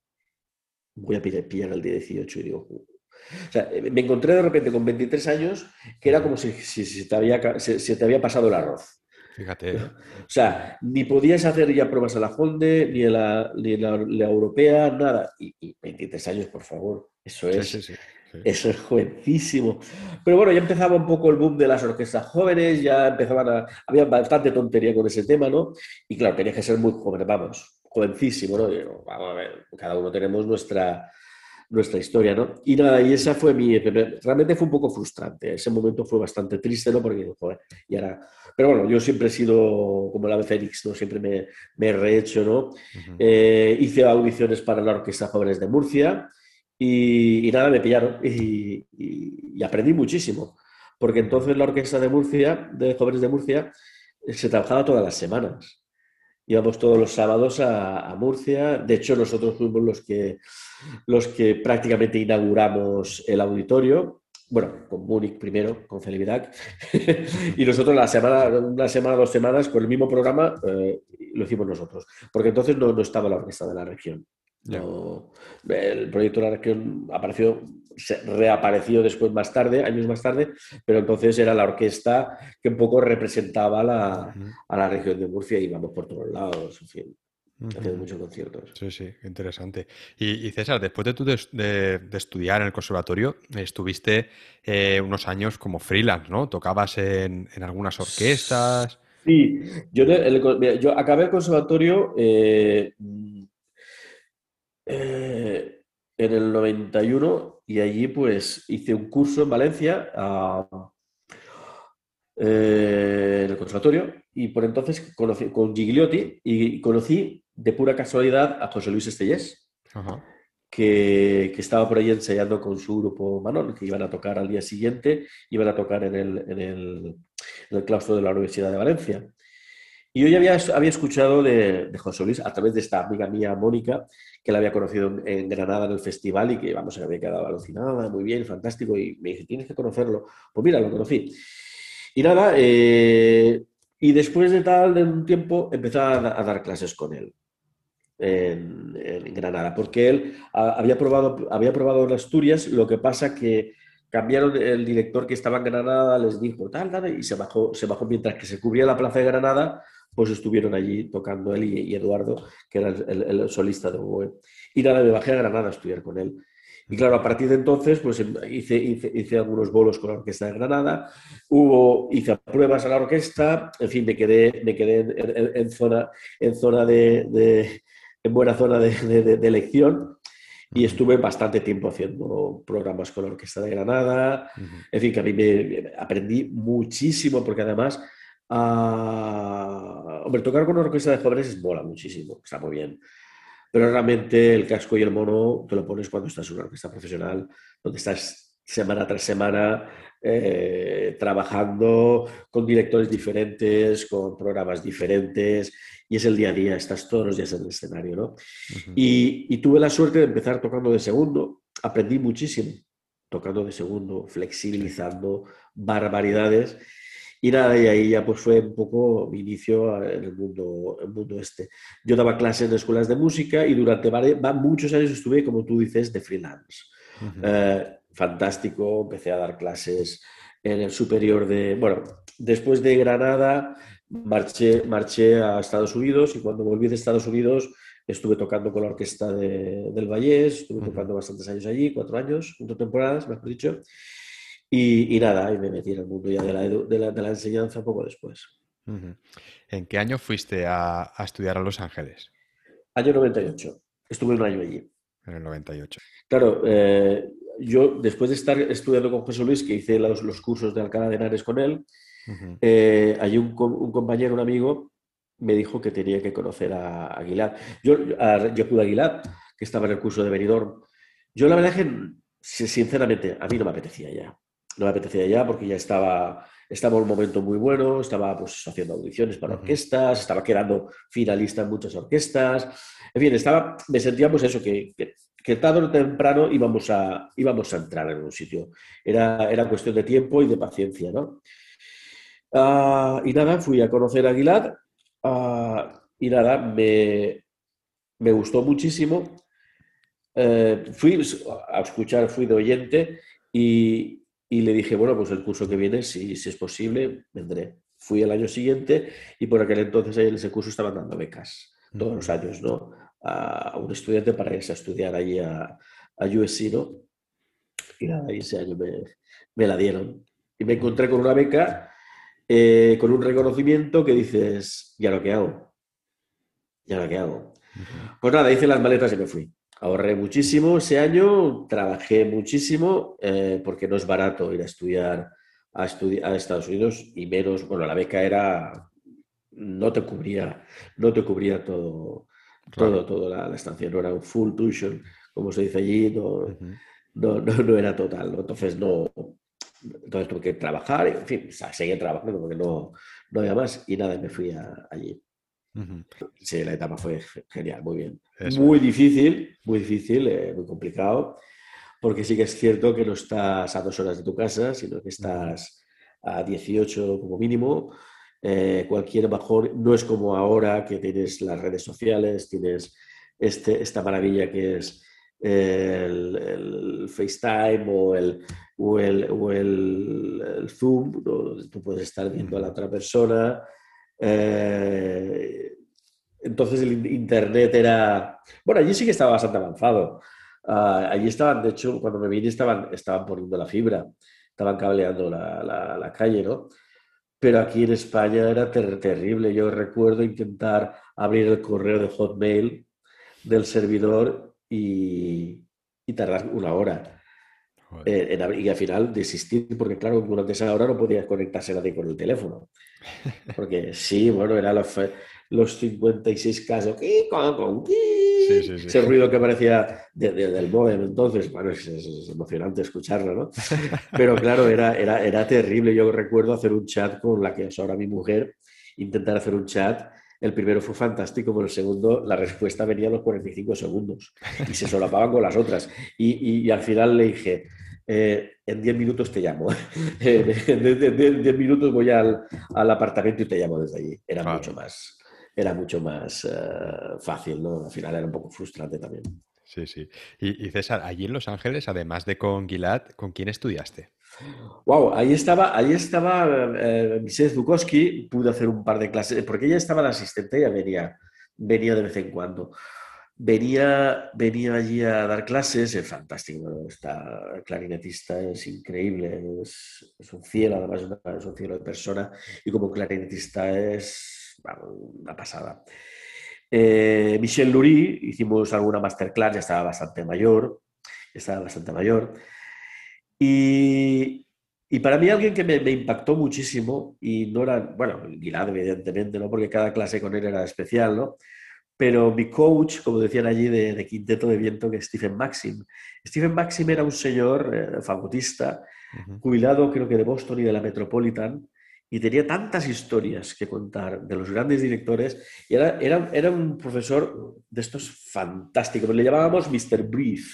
voy a pillar al día 18 y digo, o sea, eh, me encontré de repente con 23 años que era como si, si, te, había, se, te había pasado el arroz. Fíjate. O sea, ni podías hacer ya pruebas a la Honda, ni a la, ni la, europea, nada. Y, 23 años, por favor. Eso es. Sí, sí, eso es jovencísimo. Pero bueno, ya empezaba un poco el boom de las orquestas jóvenes, ya empezaban a. Había bastante tontería con ese tema, ¿no? Y claro, tenías que ser muy joven, vamos jovencísimo, ¿no? vamos a ver, cada uno tenemos nuestra, nuestra historia, ¿no? Y nada, y esa fue mi... Realmente fue un poco frustrante, ese momento fue bastante triste, ¿no? Porque, joder, y ahora... Pero bueno, yo siempre he sido como la Fénix, ¿no? Siempre me, me he rehecho, ¿no? Eh, hice audiciones para la Orquesta Jóvenes de Murcia y, nada, me pillaron y, y, aprendí muchísimo. Porque entonces la Orquesta de Murcia, de Jóvenes de Murcia, se trabajaba todas las semanas íbamos todos los sábados a, Murcia. De hecho, nosotros fuimos los que, los que prácticamente inauguramos el auditorio. Bueno, con Múnich primero, con Celibidac. y nosotros la semana, una semana, dos semanas, con el mismo programa, eh, lo hicimos nosotros. Porque entonces no, no estaba la orquesta de la región. No, el proyecto de la región apareció, reapareció después más tarde, años más tarde, pero entonces era la orquesta que un poco representaba la, a la región de Murcia y íbamos por todos lados, en fin. Uh muchos conciertos. Sí, sí, interesante. Y, César, después de, tu de, estudiar en el conservatorio, estuviste eh, unos años como freelance, ¿no? Tocabas en, en algunas orquestas. Sí, yo, yo acabé el conservatorio eh, eh, en el 91 y allí pues hice un curso en Valencia eh, en el conservatorio y por entonces conocí con Gigliotti y conocí de pura casualidad a José Luis Estellés, que, que, estaba por ahí ensayando con su grupo Manon, que iban a tocar al día siguiente, iban a tocar en el, en el, en el claustro de la Universidad de Valencia. Y yo ya había, había escuchado de, de, José Luis a través de esta amiga mía, Mónica, que la había conocido en, Granada en el festival y que, vamos, había quedado alucinada, muy bien, fantástico, y me dice, tienes que conocerlo. Pues mira, lo conocí. Y nada, eh, y después de tal, de un tiempo, empecé a, dar clases con él. En, Granada, porque él había probado, había probado en Asturias, lo que pasa que cambiaron el director que estaba en Granada, les dijo tal, tal, y se bajó, se bajó mientras que se cubría la plaza de Granada, pues estuvieron allí tocando él y, Eduardo, que era el, solista de Oboe. Y nada, me bajé a Granada a estudiar con él. Y claro, a partir de entonces, pues em, hice, hice, algunos bolos con la Orquesta de Granada, hubo, hice pruebas a la orquesta, en fin, me quedé, me quedé en, zona, en, zona de, en buena zona de, de, elección y estuve bastante tiempo haciendo programas con la Orquesta de Granada. En fin, que a mí me, aprendí muchísimo porque además, uh, hombre, tocar con una orquesta de jóvenes es mola muchísimo, está muy bien. Pero realmente el casco y el mono te lo pones cuando estás en una orquesta profesional, donde estás semana tras semana eh, trabajando con directores diferentes, con programas diferentes, y es el día a día, estás todos los días en el escenario, ¿no? y, tuve la suerte de empezar tocando de segundo, aprendí muchísimo tocando de segundo, flexibilizando barbaridades, y nada, y ahí ya pues fue un poco mi inicio en el mundo, el mundo este. Yo daba clases en escuelas de música y durante muchos años estuve, como tú dices, de freelance. Eh, fantástico, empecé a dar clases en el superior de, bueno, después de Granada marché, marché a Estados Unidos y cuando volví de Estados Unidos estuve tocando con la orquesta de, del Vallés, estuve tocando bastantes años allí, cuatro años, cuatro temporadas, mejor dicho, y, nada, y me metí en el mundo ya de la, de la, de la enseñanza poco después. ¿En qué año fuiste a, a, estudiar a Los Ángeles? Año 98. Estuve un año allí. En el 98. Claro, eh, yo después de estar estudiando con José Luis, que hice los, los cursos de Alcalá de Henares con él, eh, hay un, un, compañero, un amigo, me dijo que tenía que conocer a, Aguilar. Yo, a Yacuda Aguilar, que estaba en el curso de Benidorm. Yo la verdad es que, sinceramente, a mí no me apetecía ya. No me apetecía ya porque ya estaba, estaba en un momento muy bueno, estaba pues, haciendo audiciones para orquestas, estaba quedando finalista en muchas orquestas. En fin, estaba, me sentíamos pues, eso, que, que, tarde o temprano íbamos a, íbamos a entrar en un sitio. Era, era cuestión de tiempo y de paciencia, ¿no? Ah, y nada, fui a conocer a Aguilar ah, y nada, me, me gustó muchísimo. Eh, fui a escuchar, fui de oyente y, y, le dije, bueno, pues el curso que viene, si, si, es posible, vendré. Fui el año siguiente y por aquel entonces en ese curso estaban dando becas todos los años, ¿no? A un estudiante para irse a estudiar allí a, a USC, ¿no? Y nada, ese año me, me la dieron. Y me encontré con una beca eh, con un reconocimiento que dices, ¿ya lo que hago? ¿Ya lo que hago? Pues nada, hice las maletas y me fui. Ahorré muchísimo ese año, trabajé muchísimo, eh, porque no es barato ir a estudiar a, a Estados Unidos y menos, bueno, la beca era, no te cubría, no te cubría todo, todo, todo la, estancia, no era un full tuition, como se dice allí, no, no, no, era total, entonces no, entonces tuve que trabajar, en fin, seguí trabajando porque no, no había más y nada, me fui allí. Sí, la etapa fue genial, muy bien. muy difícil, muy difícil, eh, muy complicado, porque sí que es cierto que no estás a dos horas de tu casa, sino que estás a 18 como mínimo. Eh, cualquier bajón, no es como ahora que tienes las redes sociales, tienes este, esta maravilla que es el, FaceTime o el, o el, Zoom, donde tú puedes estar viendo a la otra persona. Eh, entonces el Internet era... Bueno, allí sí que estaba bastante avanzado. Ah, allí estaban, de hecho, cuando me vine estaban, estaban poniendo la fibra, estaban cableando la, la, calle, ¿no? Pero aquí en España era terrible. Yo recuerdo intentar abrir el correo de Hotmail del servidor y, tardar una hora. Eh, y al final desistir, porque claro, durante esa hora no podías conectarse nadie con el teléfono. Porque sí, bueno, eran los, los 56 casos, ese ruido que parecía del modem entonces, bueno, es, emocionante escucharlo, ¿no? Pero claro, era, era, era terrible. Yo recuerdo hacer un chat con la que es ahora mi mujer intentar hacer un chat. El primero fue fantástico, pero el segundo, la respuesta venía a los 45 segundos y se solapaban con las otras. Y, al final le dije, eh, en 10 minutos te llamo. en 10 minutos voy al, apartamento y te llamo desde allí. Era mucho más, era mucho más eh, fácil, ¿no? Al final era un poco frustrante también. Sí, sí. Y, César, allí en Los Ángeles, además de con Gilad, ¿con quién estudiaste? Wow, ahí estaba, ahí estaba eh, Zukowski, pude hacer un par de clases, porque ella estaba la asistente, ella venía, venía de vez en cuando. Venía, venía allí a dar clases, es fantástico, está clarinetista, es increíble, es, un cielo, además es un cielo de persona, y como clarinetista es una pasada. Eh, Michel Lurie, hicimos alguna masterclass, ya estaba bastante mayor, estaba bastante mayor. Y, y para mí alguien que me, me, impactó muchísimo, y no era, bueno, Gilad evidentemente, ¿no? porque cada clase con él era especial, ¿no? Pero mi coach, como decían allí, de, quinteto de viento, que es Stephen Maxim. Stephen Maxim era un señor eh, fagotista, jubilado creo que de Boston y de la Metropolitan, y tenía tantas historias que contar de los grandes directores y era, era, era un profesor de estos fantásticos. Le llamábamos Mr. Breathe,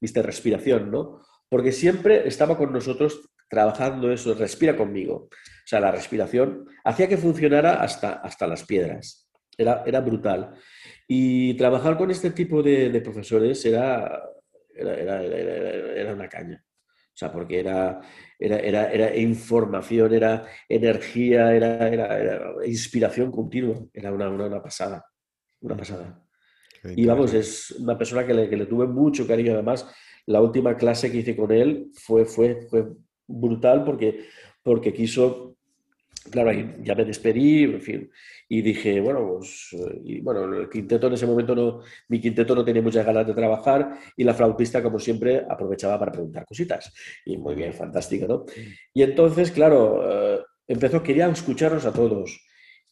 Mr. Respiración, ¿no? Porque siempre estaba con nosotros trabajando eso, respira conmigo. O sea, la respiración hacía que funcionara hasta, hasta las piedras. Era, era brutal. Y trabajar con este tipo de, de profesores era, era, era, una caña. O sea, porque era, era, era, era información, era energía, era, era, inspiración continua. Era una, una, pasada, una pasada. Y vamos, es una persona que le, que le, tuve mucho cariño. Además, la última clase que hice con él fue, fue, fue brutal porque, porque quiso claro, ya me despedí, en fin, y dije, bueno, pues, eh, y bueno, el quinteto en ese momento no, mi quinteto no tenía muchas ganas de trabajar y la flautista, como siempre, aprovechaba para preguntar cositas. Y muy bien, fantástico, ¿no? Y entonces, claro, eh, empezó, quería escucharnos a todos.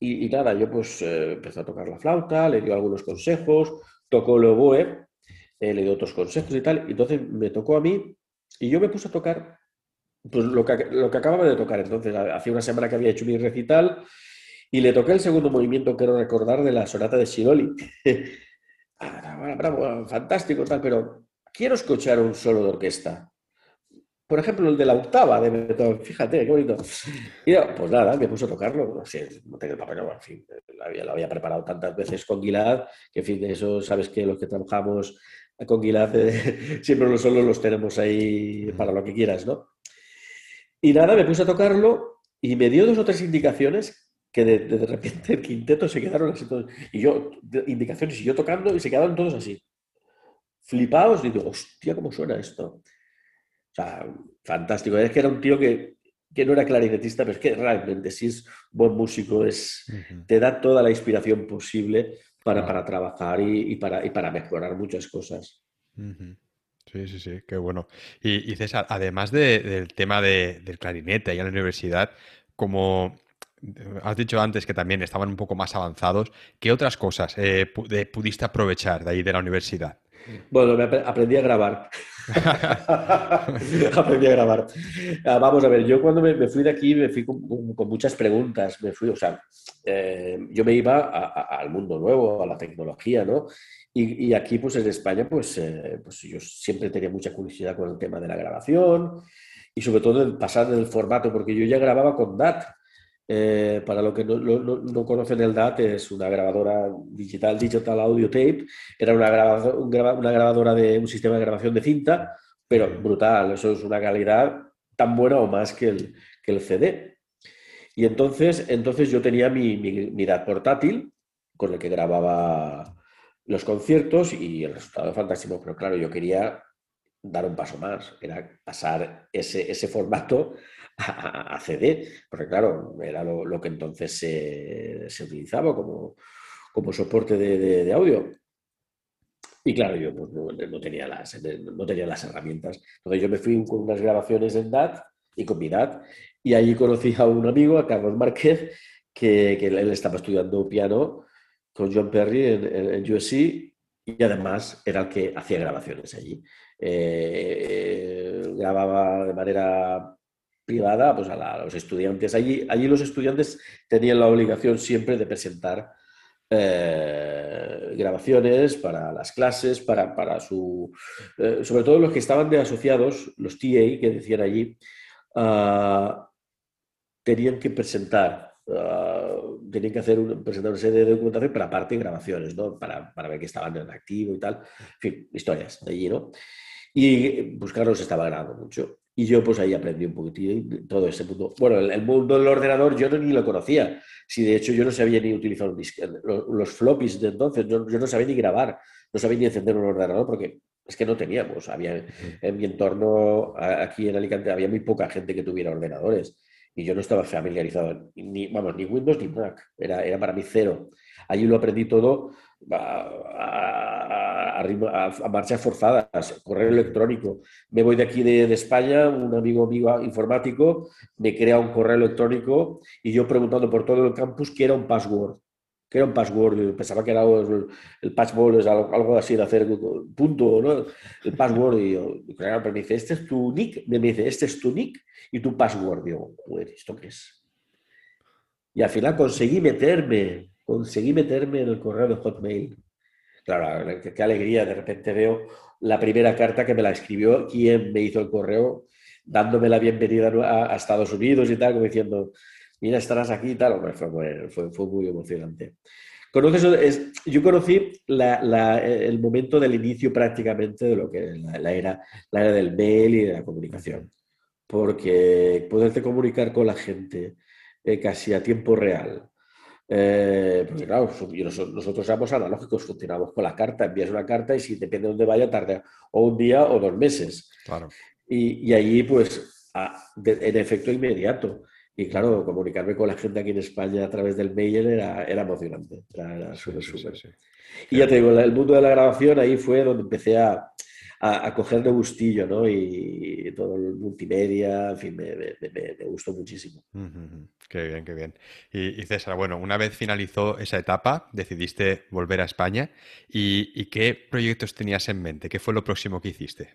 Y, nada, yo pues eh, empecé a tocar la flauta, le dio algunos consejos, tocó el oboe, le dio otros consejos y tal, y entonces me tocó a mí y yo me puse a tocar pues lo que, lo que acababa de tocar. Entonces, hacía una semana que había hecho mi recital y le toqué el segundo movimiento, quiero recordar, de la sonata de Siroli. Ah, bravo, fantástico, tal, pero quiero escuchar un solo de orquesta. Por ejemplo, el de la octava de Beethoven, fíjate, qué bonito. Y pues nada, me puse a tocarlo, no sé, no tengo el papel, en fin, lo había, lo había, preparado tantas veces con Gilad, que en fin, eso sabes que los que trabajamos con Gilad eh, siempre los solos los tenemos ahí para lo que quieras, ¿no? Y nada, me puse a tocarlo y me dio dos o tres indicaciones que de, repente el quinteto se quedaron así todos. Y yo, indicaciones, y yo tocando y se quedaron todos así. Flipados, y digo, hostia, ¿cómo suena esto? O sea, fantástico. Es que era un tío que, que no era clarinetista, pero es que realmente si es buen músico, es, te da toda la inspiración posible para, para trabajar y, para, y para mejorar muchas cosas. Sí, sí, sí, qué bueno. Y, César, además del tema del clarinete y en la universidad, como has dicho antes que también estaban un poco más avanzados, ¿qué otras cosas eh, pudiste aprovechar de ahí de la universidad? Bueno, aprendí a grabar. aprendí a grabar. Ah, vamos a ver, yo cuando me, fui de aquí me fui con, muchas preguntas. Me fui, o sea, eh, yo me iba al mundo nuevo, a la tecnología, ¿no? Y, aquí, pues en España, pues, eh, pues yo siempre tenía mucha curiosidad con el tema de la grabación y sobre todo el pasar del formato, porque yo ya grababa con DAT. Eh, para los que no, no, conocen el DAT, es una grabadora digital, Digital Audio Tape. Era una, grabadora, una grabadora de un sistema de grabación de cinta, pero brutal. Eso es una calidad tan buena o más que el, que el CD. Y entonces, entonces yo tenía mi, mi, mi DAT portátil con el que grababa los conciertos y el resultado fantástico, pero claro, yo quería dar un paso más, era pasar ese, ese formato a, CD, porque claro, era lo, que entonces se, se, utilizaba como, como soporte de, de, audio. Y claro, yo pues, no, tenía las, no tenía las herramientas. Entonces yo me fui con unas grabaciones en DAT y con mi DAT, y allí conocí a un amigo, a Carlos Márquez, que, que él estaba estudiando piano con John Perry en, USC y además era el que hacía grabaciones allí. Eh, grababa de manera privada pues a, los estudiantes. Allí, allí los estudiantes tenían la obligación siempre de presentar eh, grabaciones para las clases, para, para su... Eh, sobre todo los que estaban de asociados, los TA que decían allí, ah, tenían que presentar, ah, tenían que hacer un, presentar una serie de documentación, pero aparte grabaciones, ¿no? Para, para ver que estaban en activo y tal. En fin, historias de allí, ¿no? Y pues Carlos estaba grabando mucho. Y yo pues ahí aprendí un poquitín todo ese mundo. Bueno, el, mundo del ordenador yo no, ni lo conocía. Si de hecho yo no sabía ni utilizar un disco, los, los, floppies de entonces, yo, yo, no sabía ni grabar, no sabía ni encender un ordenador porque es que no teníamos. Había en mi entorno aquí en Alicante había muy poca gente que tuviera ordenadores y yo no estaba familiarizado ni vamos ni Windows ni Mac. Era, era para mí cero. Allí lo aprendí todo a, a, marchas forzadas, correo electrónico. Me voy de aquí de, de, España, un amigo mío informático me crea un correo electrónico y yo preguntando por todo el campus qué era un password. ¿Qué era un password? Pensaba que era el, el password, es algo, así de hacer punto, ¿no? El password. Y yo, claro, pero me dice, este es tu nick. Me dice, este es tu nick y tu password. Digo, ¿esto qué es? Y al final conseguí meterme conseguí meterme en el correo de Hotmail. Claro, qué, alegría, de repente veo la primera carta que me la escribió quien me hizo el correo, dándome la bienvenida a, Estados Unidos y tal, como diciendo, mira, estarás aquí y tal. fue, fue, muy emocionante. ¿Conoces, es, yo conocí el momento del inicio prácticamente de lo que la, era, la era del mail y de la comunicación. Porque poderte comunicar con la gente eh, casi a tiempo real, eh, porque claro, nosotros somos analógicos, funcionamos con la carta, envías una carta y si depende de dónde vaya, tarda o un día o dos meses. Claro. Y, y allí, pues, en efecto inmediato. Y claro, comunicarme con la gente aquí en España a través del mail era, era emocionante. Era, súper, súper. Y ya te digo, el mundo de la grabación ahí fue donde empecé a, a, a coger de gustillo, ¿no? Y, todo el multimedia, en fin, me, me, me, gustó muchísimo. Qué bien, qué bien. Y, y, César, bueno, una vez finalizó esa etapa, decidiste volver a España. ¿Y, y qué proyectos tenías en mente? ¿Qué fue lo próximo que hiciste?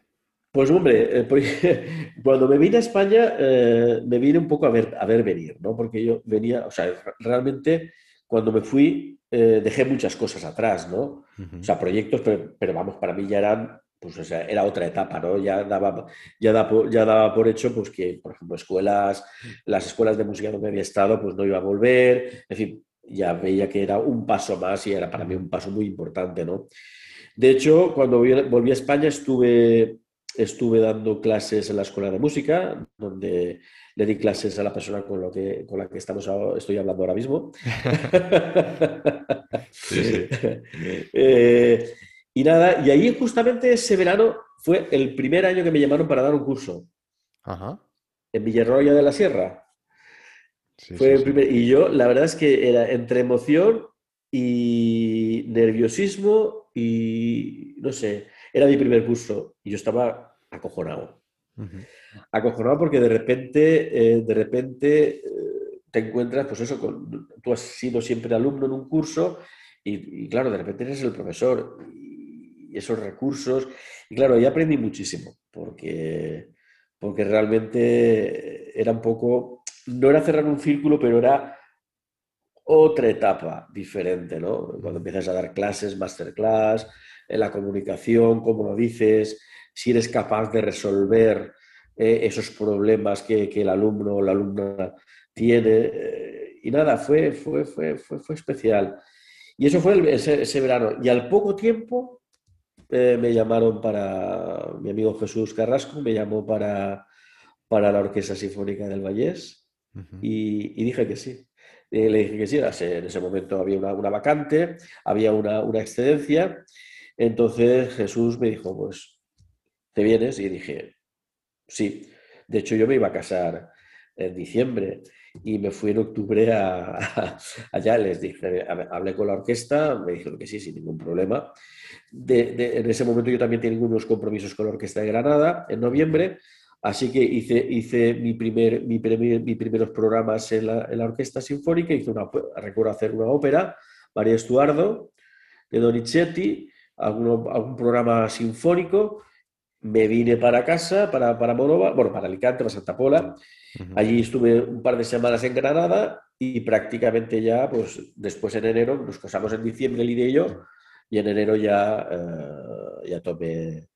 Pues hombre, eh, cuando me vine a España, eh, me vine un poco a ver, a ver venir, ¿no? Porque yo venía, o sea, realmente cuando me fui eh, dejé muchas cosas atrás, ¿no? Uh -huh. O sea, proyectos, pero, pero, vamos, para mí ya eran pues o sea, era otra etapa, ¿no? Ya daba, ya, daba, ya daba por hecho pues, que, por ejemplo, escuelas, las escuelas de música donde había estado, pues no iba a volver, en fin, ya veía que era un paso más y era para mí un paso muy importante, ¿no? De hecho, cuando volví a España estuve, estuve dando clases en la escuela de música, donde le di clases a la persona con, lo que, con la que estamos, estoy hablando ahora mismo. sí, sí. eh, y nada, y ahí justamente ese verano fue el primer año que me llamaron para dar un curso. Ajá. En Villarroya de la Sierra. Sí, fue el primer, y yo, la verdad es que era entre emoción y nerviosismo y no sé, era mi primer curso y yo estaba acojonado. Uh -huh. Acojonado porque de repente, eh, de repente eh, te encuentras, pues eso, con, tú has sido siempre alumno en un curso y, y claro, de repente eres el profesor y esos recursos. Y claro, ya aprendí muchísimo, porque, porque realmente era un poco, no era cerrar un círculo, pero era otra etapa diferente, ¿no? Cuando empiezas a dar clases, masterclass, en la comunicación, cómo lo dices, si eres capaz de resolver eh, esos problemas que, que, el alumno o la alumna tiene. Eh, y nada, fue, fue, fue, fue, fue especial. Y eso fue el, ese, ese, verano. Y al poco tiempo eh, me llamaron para, mi amigo Jesús Carrasco me llamó para, para la Orquesta Sinfónica del Vallés uh -huh. y, y, dije que sí. Le dije que sí, en ese momento había una, una vacante, había una, una, excedencia. Entonces Jesús me dijo, pues, ¿te vienes? Y dije, sí. De hecho, yo me iba a casar en diciembre y me fui en octubre a, a, allá, les dije, hablé con la orquesta, me dijeron que sí, sin ningún problema. En ese momento yo también tenía unos compromisos con la Orquesta de Granada en noviembre, así que hice, hice mi, primer, mis primeros programas en la, en la, Orquesta Sinfónica, hice una, recuerdo hacer una ópera, María Estuardo, de Donizetti, algún, algún programa sinfónico, me vine para casa, para, para Monova, bueno, para Alicante, para Santa Pola. Allí estuve un par de semanas en Granada y prácticamente ya, pues después en enero, nos casamos en diciembre, Lidia y yo, y en enero ya, eh, ya tomé,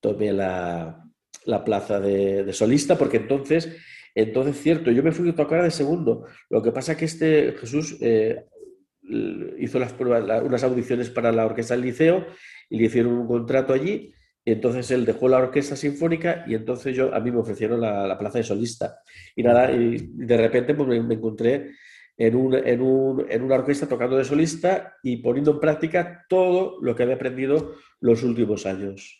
tomé la, la plaza de, solista, porque entonces, entonces, cierto, yo me fui a tocar de segundo. Lo que pasa que este Jesús eh, hizo las pruebas, unas audiciones para la orquesta del liceo y le hicieron un contrato allí. Y entonces él dejó la orquesta sinfónica y entonces yo, a mí me ofrecieron la, plaza de solista. Y nada, y de repente pues me, encontré en, un, en, un, en, una orquesta tocando de solista y poniendo en práctica todo lo que había aprendido los últimos años.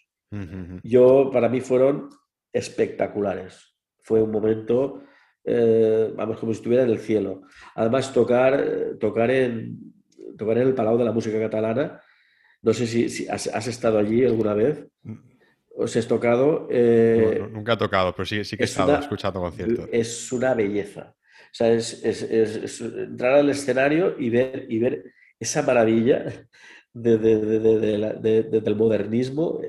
Yo, para mí fueron espectaculares. Fue un momento, eh, vamos, como si estuviera en el cielo. Además, tocar, tocar, en, tocar en el Palau de la Música Catalana, no sé si, has, estado allí alguna vez. ¿Os has tocado? Eh, nunca he tocado, pero sí, sí que he estado escuchando conciertos. Es una belleza. O sea, es, es, entrar al escenario y ver, y ver esa maravilla de, del modernismo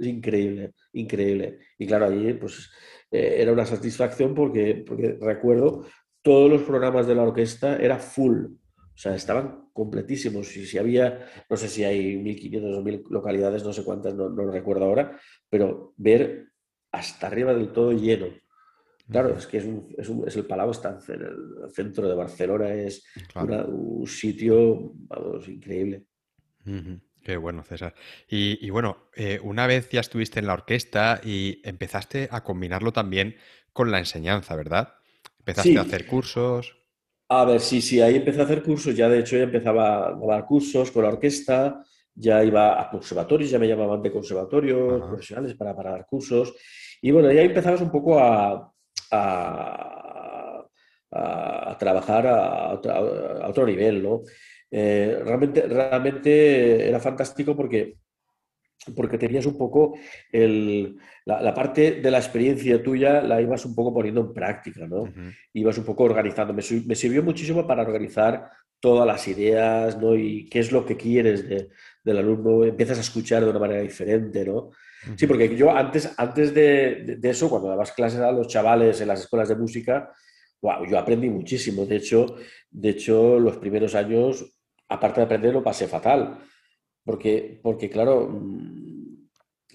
increíble, increíble. Y claro, allí pues eh, era una satisfacción porque, porque recuerdo todos los programas de la orquesta era full, o sea, estaban completísimos. Y si había, no sé si hay 1.500 o 1.000 localidades, no sé cuántas, no, lo recuerdo ahora, pero ver hasta arriba del todo lleno. Claro, es que es, un, es, un, es el Palau, está en el centro de Barcelona, es un sitio, vamos, increíble. Qué bueno, César. Y, bueno, eh, una vez ya estuviste en la orquesta y empezaste a combinarlo también con la enseñanza, ¿verdad? Empezaste a hacer cursos. A ver, sí, sí, ahí empecé a hacer cursos. Ya de hecho ya empezaba a dar cursos con la orquesta, ya iba a conservatorios, ya me llamaban de conservatorios profesionales para, para, dar cursos. Y bueno, ya empezabas un poco a, a, trabajar a, a, otro nivel, ¿no? Eh, realmente, realmente era fantástico porque, porque tenías un poco la, parte de la experiencia tuya, la ibas un poco poniendo en práctica, ¿no? Ibas un poco organizando. Me, sirvió muchísimo para organizar todas las ideas, ¿no? Y qué es lo que quieres del alumno, empiezas a escuchar de una manera diferente, ¿no? Sí, porque yo antes, antes de, de, eso, cuando dabas clases a los chavales en las escuelas de música, wow, yo aprendí muchísimo. De hecho, de hecho, los primeros años aparte de aprender, lo pasé fatal. Porque, porque claro, mm,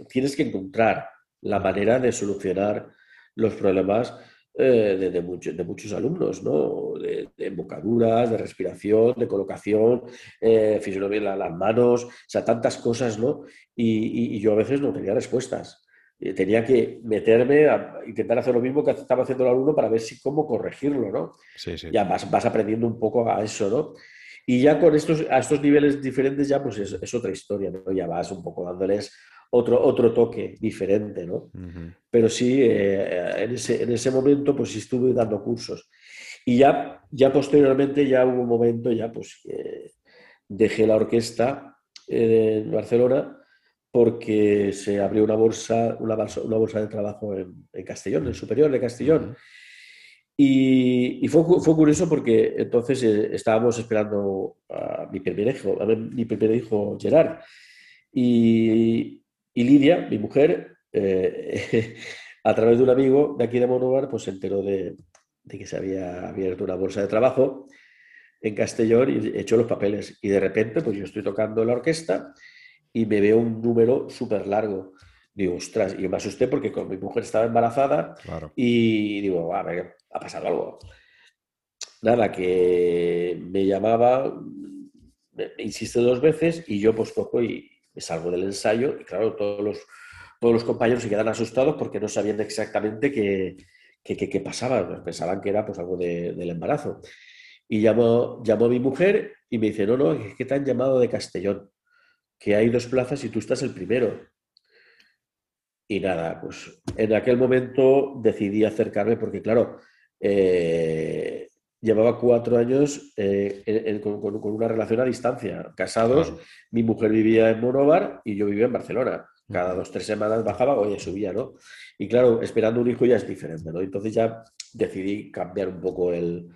tienes que encontrar la manera de solucionar los problemas eh, de, de, muchos alumnos, ¿no? De, embocaduras, de respiración, de colocación, eh, fisionomía en las manos, o sea, tantas cosas, ¿no? Y, yo a veces no tenía respuestas. Eh, tenía que meterme a intentar hacer lo mismo que estaba haciendo el alumno para ver si cómo corregirlo, ¿no? Sí, sí. Ya vas, vas aprendiendo un poco a eso, ¿no? Y ya con estos, a estos niveles diferentes ya pues es, otra historia, ¿no? Ya vas un poco dándoles otro, otro toque diferente, ¿no? Pero sí, eh, en, ese, en ese momento pues estuve dando cursos. Y ya, ya posteriormente ya hubo un momento ya pues dejé la orquesta en Barcelona porque se abrió una bolsa, una una bolsa de trabajo en, Castellón, en el superior de Castellón. Y, fue, fue, curioso porque entonces eh, estábamos esperando a mi primer hijo, a mi primer hijo Gerard. Y, y Lidia, mi mujer, eh, a través de un amigo de aquí de Monóvar, pues se enteró de, de, que se había abierto una bolsa de trabajo en Castellón y echó los papeles. Y de repente, pues yo estoy tocando la orquesta y me veo un número súper largo. Digo, ostras, y me asusté porque con mi mujer estaba embarazada y digo, a ver, ha pasado algo. Nada, que me llamaba, insiste dos veces y yo pues cojo y me salgo del ensayo y claro, todos los, todos los compañeros se quedan asustados porque no sabían exactamente qué, qué, pasaba, pues pensaban que era pues algo del embarazo. Y llamó, llamó a mi mujer y me dice, no, no, es que te han llamado de Castellón, que hay dos plazas y tú estás el primero. Y nada, pues en aquel momento decidí acercarme porque, claro, eh, llevaba cuatro años eh, con, una relación a distancia, casados, mi mujer vivía en Monóvar y yo vivía en Barcelona. Cada dos, tres semanas bajaba, oye, subía, ¿no? Y claro, esperando un hijo ya es diferente, ¿no? Entonces ya decidí cambiar un poco el...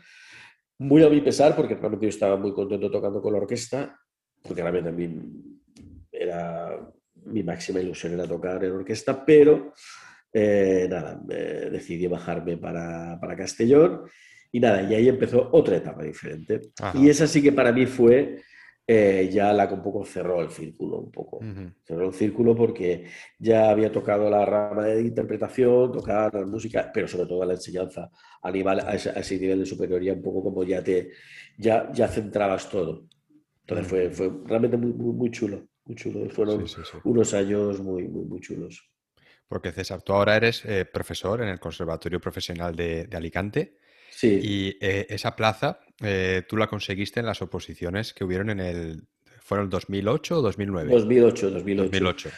Muy a mi pesar, porque realmente yo estaba muy contento tocando con la orquesta, porque realmente a mí era mi máxima ilusión era tocar en orquesta, pero eh, nada, decidí bajarme para, para, Castellón y nada, y ahí empezó otra etapa diferente. Y esa sí que para mí fue eh, ya la que un poco cerró el círculo, un poco. Cerró el círculo porque ya había tocado la rama de interpretación, tocar la música, pero sobre todo la enseñanza a, nivel, a, ese, nivel de superioridad, un poco como ya te ya, ya centrabas todo. Entonces fue, fue realmente muy, muy, chulo, muy chulo. Fueron unos años muy, muy, muy chulos. Porque César, tú ahora eres eh, profesor en el Conservatorio Profesional de, de Alicante. Sí. Y eh, esa plaza eh, tú la conseguiste en las oposiciones que hubieron en el... ¿Fueron 2008 o 2009? 2008, 2008.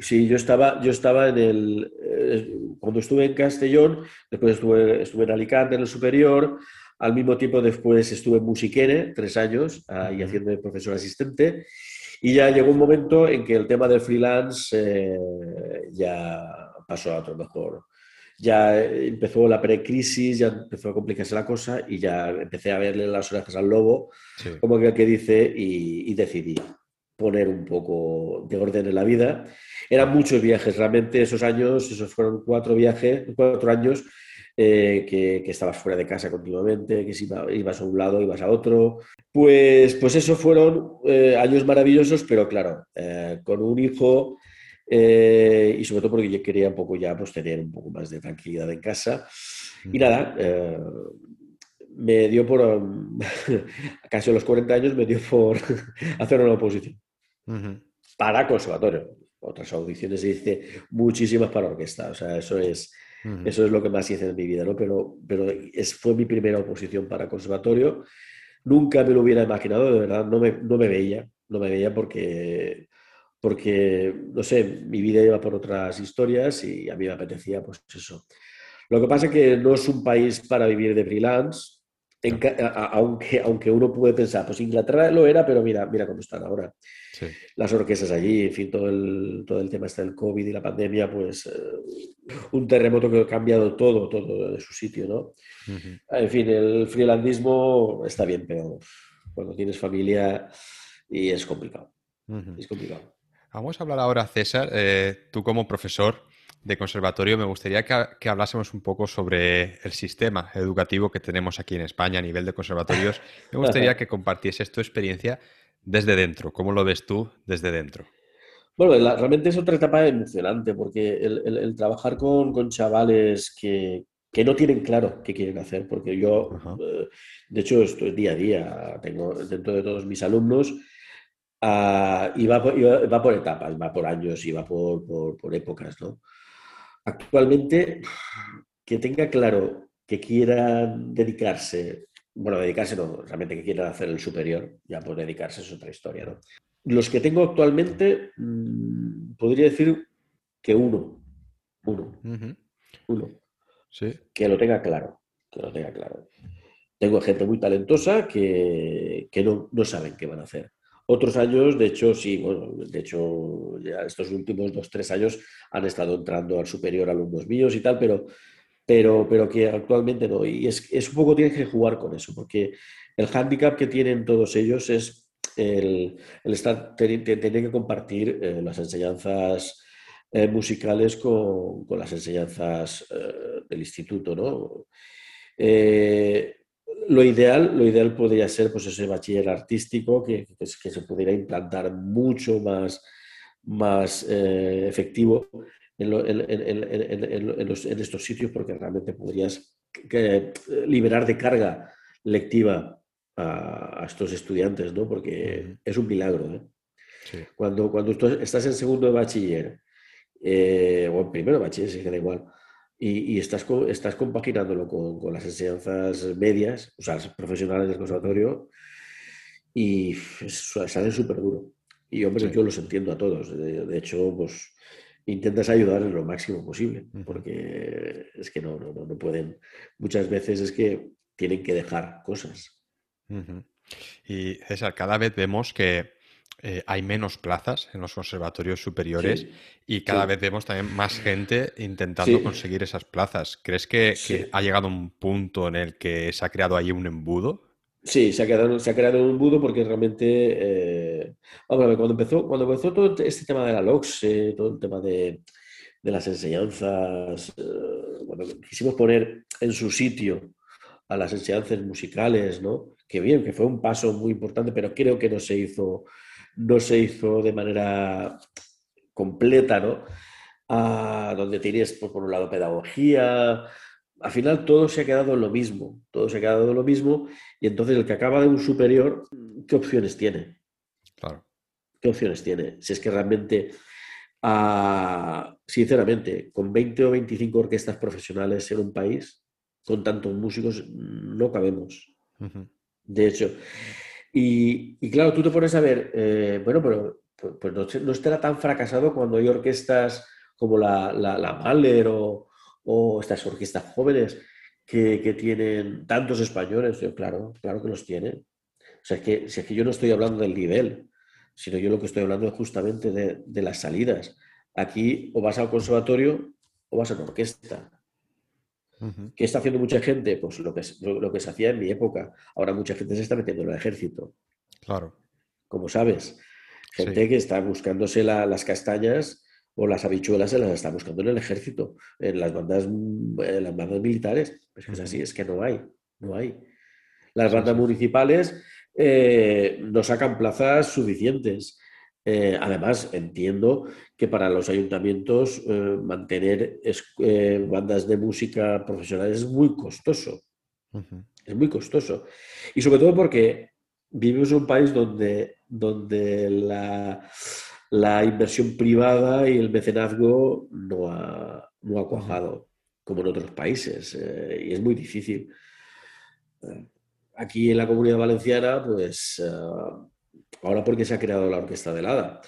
sí, yo estaba, yo estaba en el... Eh, cuando estuve en Castellón, después estuve, estuve en Alicante, en el superior, al mismo tiempo después estuve en Musiquene, tres años, ahí haciendo de profesor asistente, y ya llegó un momento en que el tema del freelance ya pasó a otro mejor ya empezó la precrisis, ya empezó a complicarse la cosa y ya empecé a verle las orejas al lobo, como que, que dice, y, decidí poner un poco de orden en la vida. Eran muchos viajes, realmente esos años, esos fueron cuatro viajes, cuatro años eh, que, que, estabas fuera de casa continuamente, que si ibas a un lado, ibas a otro. Pues, pues eso fueron eh, años maravillosos, pero claro, eh, con un hijo y sobre todo porque yo quería un poco ya pues, tener un poco más de tranquilidad en casa. Y nada, me dio por, casi a los 40 años, me dio por hacer una oposición para conservatorio. Otras audiciones hice muchísimas para orquesta, o sea, eso es, eso es lo que más hice en mi vida, ¿no? Pero, pero es, fue mi primera oposición para conservatorio. Nunca me lo hubiera imaginado, de verdad, no me, no me veía, no me veía porque porque, no sé, mi vida iba por otras historias y a mí me apetecía, pues eso. Lo que pasa es que no es un país para vivir de freelance, aunque, aunque uno puede pensar, pues Inglaterra lo era, pero mira, mira cómo están ahora. Las orquestas allí, en fin, todo el, todo el tema está del COVID y la pandemia, pues eh, un terremoto que ha cambiado todo, todo de su sitio, ¿no? En fin, el freelandismo está bien, pero cuando tienes familia y es complicado. Es complicado. Vamos a hablar ahora, César, eh, tú como profesor de conservatorio, me gustaría que, hablásemos un poco sobre el sistema educativo que tenemos aquí en España a nivel de conservatorios. Me gustaría que compartieses tu experiencia desde dentro. ¿Cómo lo ves tú desde dentro? Bueno, realmente es otra etapa emocionante porque el, trabajar con, chavales que, no tienen claro qué quieren hacer, porque yo, eh, de hecho, estoy día a día, tengo dentro de todos mis alumnos Ah, y, va por, etapas, va por años y va por, épocas. ¿no? Actualmente, que tenga claro que quieran dedicarse, bueno, dedicarse no, realmente que quieran hacer el superior, ya por dedicarse es otra historia. ¿no? Los que tengo actualmente, mm, podría decir que uno, uno, uno, ¿Sí? que lo tenga claro, que lo tenga claro. Tengo gente muy talentosa que, no, no saben qué van a hacer otros años, de hecho, sí, bueno, de hecho, ya estos últimos dos, tres años han estado entrando al superior alumnos míos y tal, pero, pero, pero que actualmente no. Y es, un poco tienes que jugar con eso, porque el hándicap que tienen todos ellos es el, el estar, tener, que compartir eh, las enseñanzas eh, musicales con, con, las enseñanzas eh, del instituto, ¿no? Lo ideal, lo ideal podría ser pues, ese bachiller artístico que, que, se pudiera implantar mucho más, más eh, efectivo en, en, estos sitios porque realmente podrías liberar de carga lectiva a, estos estudiantes, ¿no? porque es un milagro. ¿eh? Cuando, cuando estás en segundo de bachiller eh, o en primero de bachiller, si da igual, y, estás, estás compaginándolo con, las enseñanzas medias, o sea, las profesionales del conservatorio, y sale súper duro. Y hombre, yo los entiendo a todos. De, hecho, pues intentas ayudar en lo máximo posible, porque es que no, no, no, pueden. Muchas veces es que tienen que dejar cosas. Y César, cada vez vemos que eh, hay menos plazas en los conservatorios superiores y cada vez vemos también más gente intentando conseguir esas plazas. ¿Crees que, ha llegado un punto en el que se ha creado ahí un embudo? Sí, se ha, quedado, se ha creado un embudo porque realmente, eh, vamos a ver, cuando empezó, cuando empezó todo este tema de la LOX, todo el tema de, de las enseñanzas, bueno, eh, quisimos poner en su sitio a las enseñanzas musicales, ¿no? Que bien, que fue un paso muy importante, pero creo que no se hizo, no se hizo de manera completa, ¿no? A donde tienes, pues, por un lado, pedagogía. Al final todo se ha quedado en lo mismo, todo se ha quedado en lo mismo, y entonces el que acaba de un superior, ¿qué opciones tiene? Claro. ¿Qué opciones tiene? Si es que realmente sinceramente, con 20 o 25 orquestas profesionales en un país, con tantos músicos, no cabemos. De hecho. Y, claro, tú te pones a ver, eh, bueno, pero pues, pues no, estará tan fracasado cuando hay orquestas como la, la, Mahler o, estas orquestas jóvenes que, que, tienen tantos españoles. claro, claro que los tienen. O sea, es que, si es que yo no estoy hablando del nivel, sino yo lo que estoy hablando es justamente de, las salidas. Aquí o vas al conservatorio o vas a una orquesta. ¿Qué está haciendo mucha gente? Pues lo que, lo, que se hacía en mi época. Ahora mucha gente se está metiendo en el ejército. Claro. Como sabes. Gente que está buscándose las castañas o las habichuelas se las está buscando en el ejército, en las bandas, en las bandas militares. Pues es así, es que no hay, no hay. Las bandas municipales eh, no sacan plazas suficientes. Eh, además, entiendo que para los ayuntamientos eh, mantener bandas de música profesionales es muy costoso. Es muy costoso. Y sobre todo porque vivimos en un país donde, donde la, la inversión privada y el mecenazgo no ha, no ha cuajado como en otros países. y es muy difícil aquí en la comunidad valenciana, pues eh, ahora porque se ha creado la Orquesta de Hada,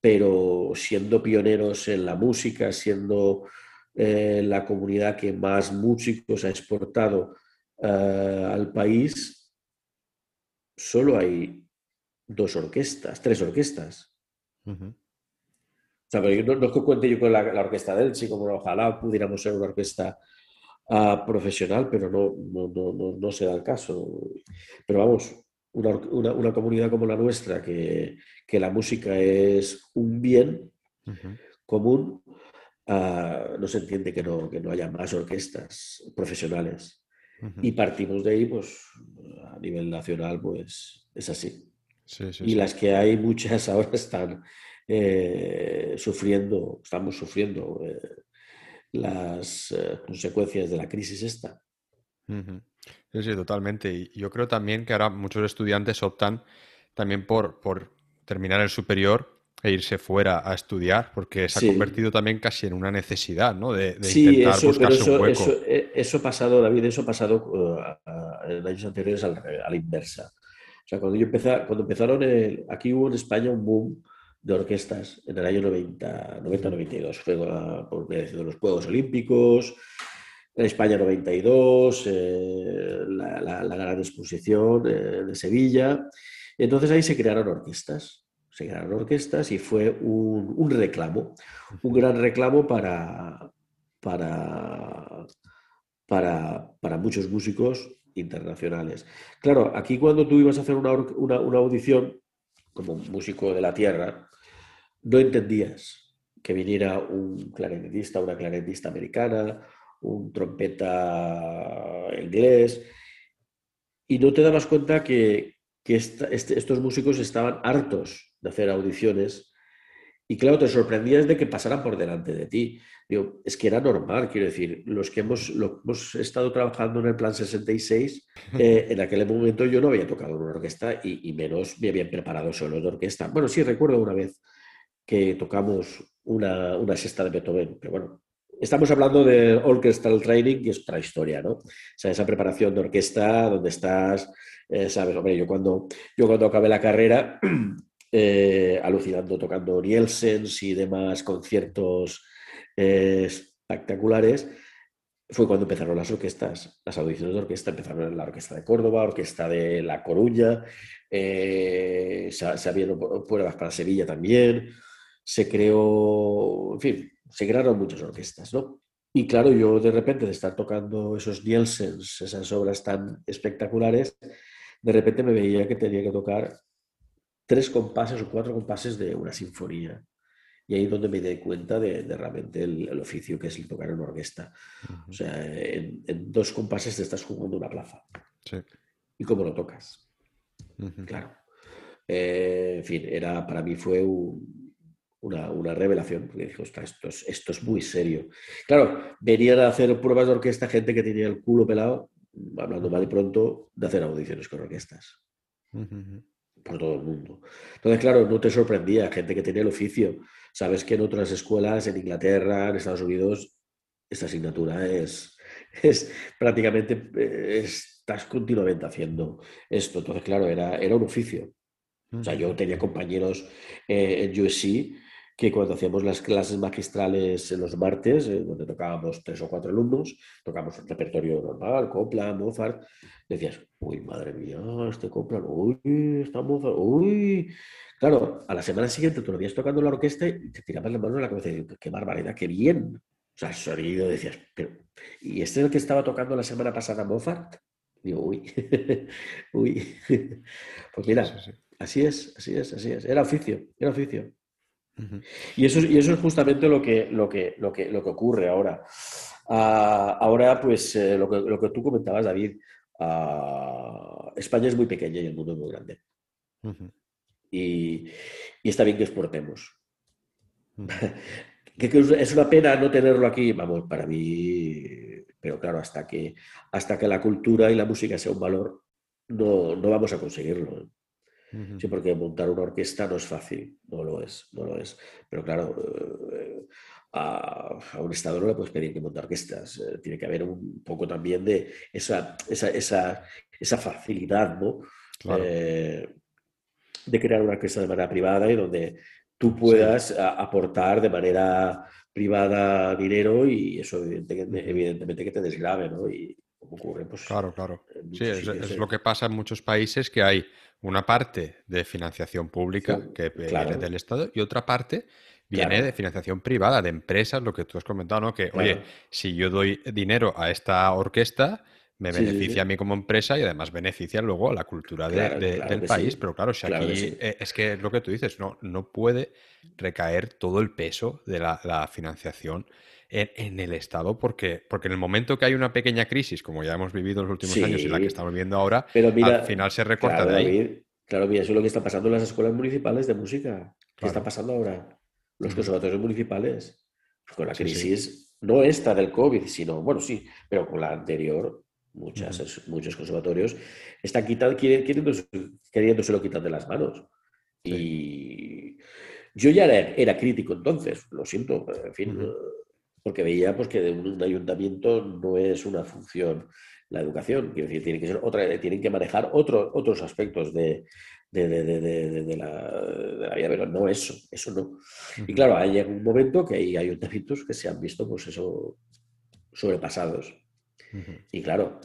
pero siendo pioneros en la música, siendo eh, la comunidad que más músicos ha exportado eh, al país, solo hay dos orquestas, tres orquestas. O sea, pero no, es que cuente yo con la, orquesta del sí, como ojalá pudiéramos ser una orquesta profesional, pero no, no, no, se da el caso. Pero vamos, una, comunidad como la nuestra, que, la música es un bien común, ah, no se entiende que no, que no haya más orquestas profesionales. Y partimos de ahí, pues a nivel nacional, pues es así. y las que hay, muchas ahora están eh, sufriendo, estamos sufriendo. Eh, las eh, consecuencias de la crisis esta. Sí, sí, totalmente. Y yo creo también que ahora muchos estudiantes optan también por, por terminar el superior e irse fuera a estudiar, porque se ha convertido también casi en una necesidad, ¿no? De, intentar eso, buscarse un hueco. Eh, eso, ha pasado, David, eso ha pasado uh, en años anteriores a la, inversa. O sea, cuando, yo empecé, cuando empezaron, aquí hubo en España un boom de orquestas en el año 90, 92. Fue por de los Juegos Olímpicos, España 92, eh, la, la, gran exposición eh, de Sevilla. Entonces ahí se crearon orquestas. Se crearon orquestas y fue un, reclamo, un gran reclamo para, para, para, para, muchos músicos internacionales. Claro, aquí cuando tú ibas a hacer una, una, una audición como músico de la tierra, no entendías que viniera un clarinetista, una clarinetista americana, un trompeta inglés, y no te dabas cuenta que, este, estos músicos estaban hartos de hacer audiciones y claro, te sorprendías de que pasaran por delante de ti. Digo, es que era normal, quiero decir, los que hemos, hemos estado trabajando en el Plan 66, eh, en aquel momento yo no había tocado en una orquesta y, y, menos me habían preparado solo de orquesta. Bueno, sí, recuerdo una vez que tocamos una, una sexta de Beethoven, pero bueno, estamos hablando de orchestral training, que es otra historia, ¿no? O sea, esa preparación de orquesta donde estás, eh, sabes, hombre, yo cuando, yo cuando acabé la carrera, eh, alucinando, tocando Nielsens y demás conciertos eh, espectaculares, fue cuando empezaron las orquestas, las audiciones de orquesta, empezaron la Orquesta de Córdoba, Orquesta de La Coruña, se, se abrieron pruebas para Sevilla también, se creó, en fin, se crearon muchas orquestas, ¿no? Y claro, yo de repente de estar tocando esos Nielsens, esas obras tan espectaculares, de repente me veía que tenía que tocar tres compases o cuatro compases de una sinfonía. Y ahí es donde me di cuenta de, realmente el, oficio que es el tocar en orquesta. O sea, en, dos compases te estás jugando una plaza. ¿Y cómo lo tocas? Claro. Eh, en fin, era, para mí fue una, revelación, porque dijo, esto es, esto es muy serio. Claro, venían a hacer pruebas de orquesta gente que tenía el culo pelado, hablando mal y pronto, de hacer audiciones con orquestas por todo el mundo. Entonces, claro, no te sorprendía, gente que tenía el oficio. Sabes que en otras escuelas, en Inglaterra, en Estados Unidos, esta asignatura es, es prácticamente, estás continuamente haciendo esto. Entonces, claro, era, era un oficio. O sea, yo tenía compañeros eh, en USC que cuando hacíamos las clases magistrales en los martes, eh, donde tocábamos tres o cuatro alumnos, tocábamos un repertorio normal, Copla, Mozart, decías, uy, madre mía, este Copla, uy, está Mozart, uy. Claro, a la semana siguiente tú lo veías tocando la orquesta y te tirabas la mano en la cabeza y dices, qué barbaridad, qué bien. O sea, el sonido decías, pero, ¿y este es el que estaba tocando la semana pasada Mozart? Digo, uy, uy. Pues mira, así es, así es, así es. Era oficio, era oficio. Y eso, y eso es justamente lo que, lo que, lo que, lo que ocurre ahora. Ah, ahora, pues, eh, lo, que, lo, que, tú comentabas, David, ah, España es muy pequeña y el mundo es muy grande. y, y, está bien que exportemos. que, es una pena no tenerlo aquí, vamos, para mí, pero claro, hasta que, hasta que la cultura y la música sea un valor, no, no vamos a conseguirlo. Sí, porque montar una orquesta no es fácil, no lo es, no lo es. Pero claro, eh, a, un Estado no le puedes pedir que monte orquestas. Eh, tiene que haber un poco también de esa, esa, esa, esa facilidad, ¿no? Eh, de crear una orquesta de manera privada y donde tú puedas aportar de manera privada dinero y eso evidentemente, evidentemente que te desgrave, ¿no? Y como ocurre, pues... Claro, claro. Sí, es, lo que pasa en muchos países que hay una parte de financiación pública que viene del Estado y otra parte viene de financiación privada, de empresas, lo que tú has comentado, ¿no? Que, oye, si yo doy dinero a esta orquesta, me beneficia a mí como empresa y además beneficia luego a la cultura del país. Pero claro, si aquí eh, es que es lo que tú dices, no, no puede recaer todo el peso de la financiación en, el Estado, porque, porque en el momento que hay una pequeña crisis, como ya hemos vivido en los últimos años y la que estamos viviendo ahora, al final se recorta de ahí. claro, mira, eso es lo que está pasando en las escuelas municipales de música. ¿Qué está pasando ahora? Los conservatorios municipales, con la crisis, no esta del COVID, sino, bueno, sí, pero con la anterior, muchas, muchos conservatorios están quitando, queriéndoselo quitar de las manos. Y yo ya era, era, crítico entonces, lo siento, en fin, porque veía pues, que de un, ayuntamiento no es una función la educación, quiero decir, tienen que ser otra, tienen que manejar otro, otros aspectos de, de, la, vida, pero no eso, eso no. Y claro, hay un momento que hay ayuntamientos que se han visto, pues eso, sobrepasados. Y claro,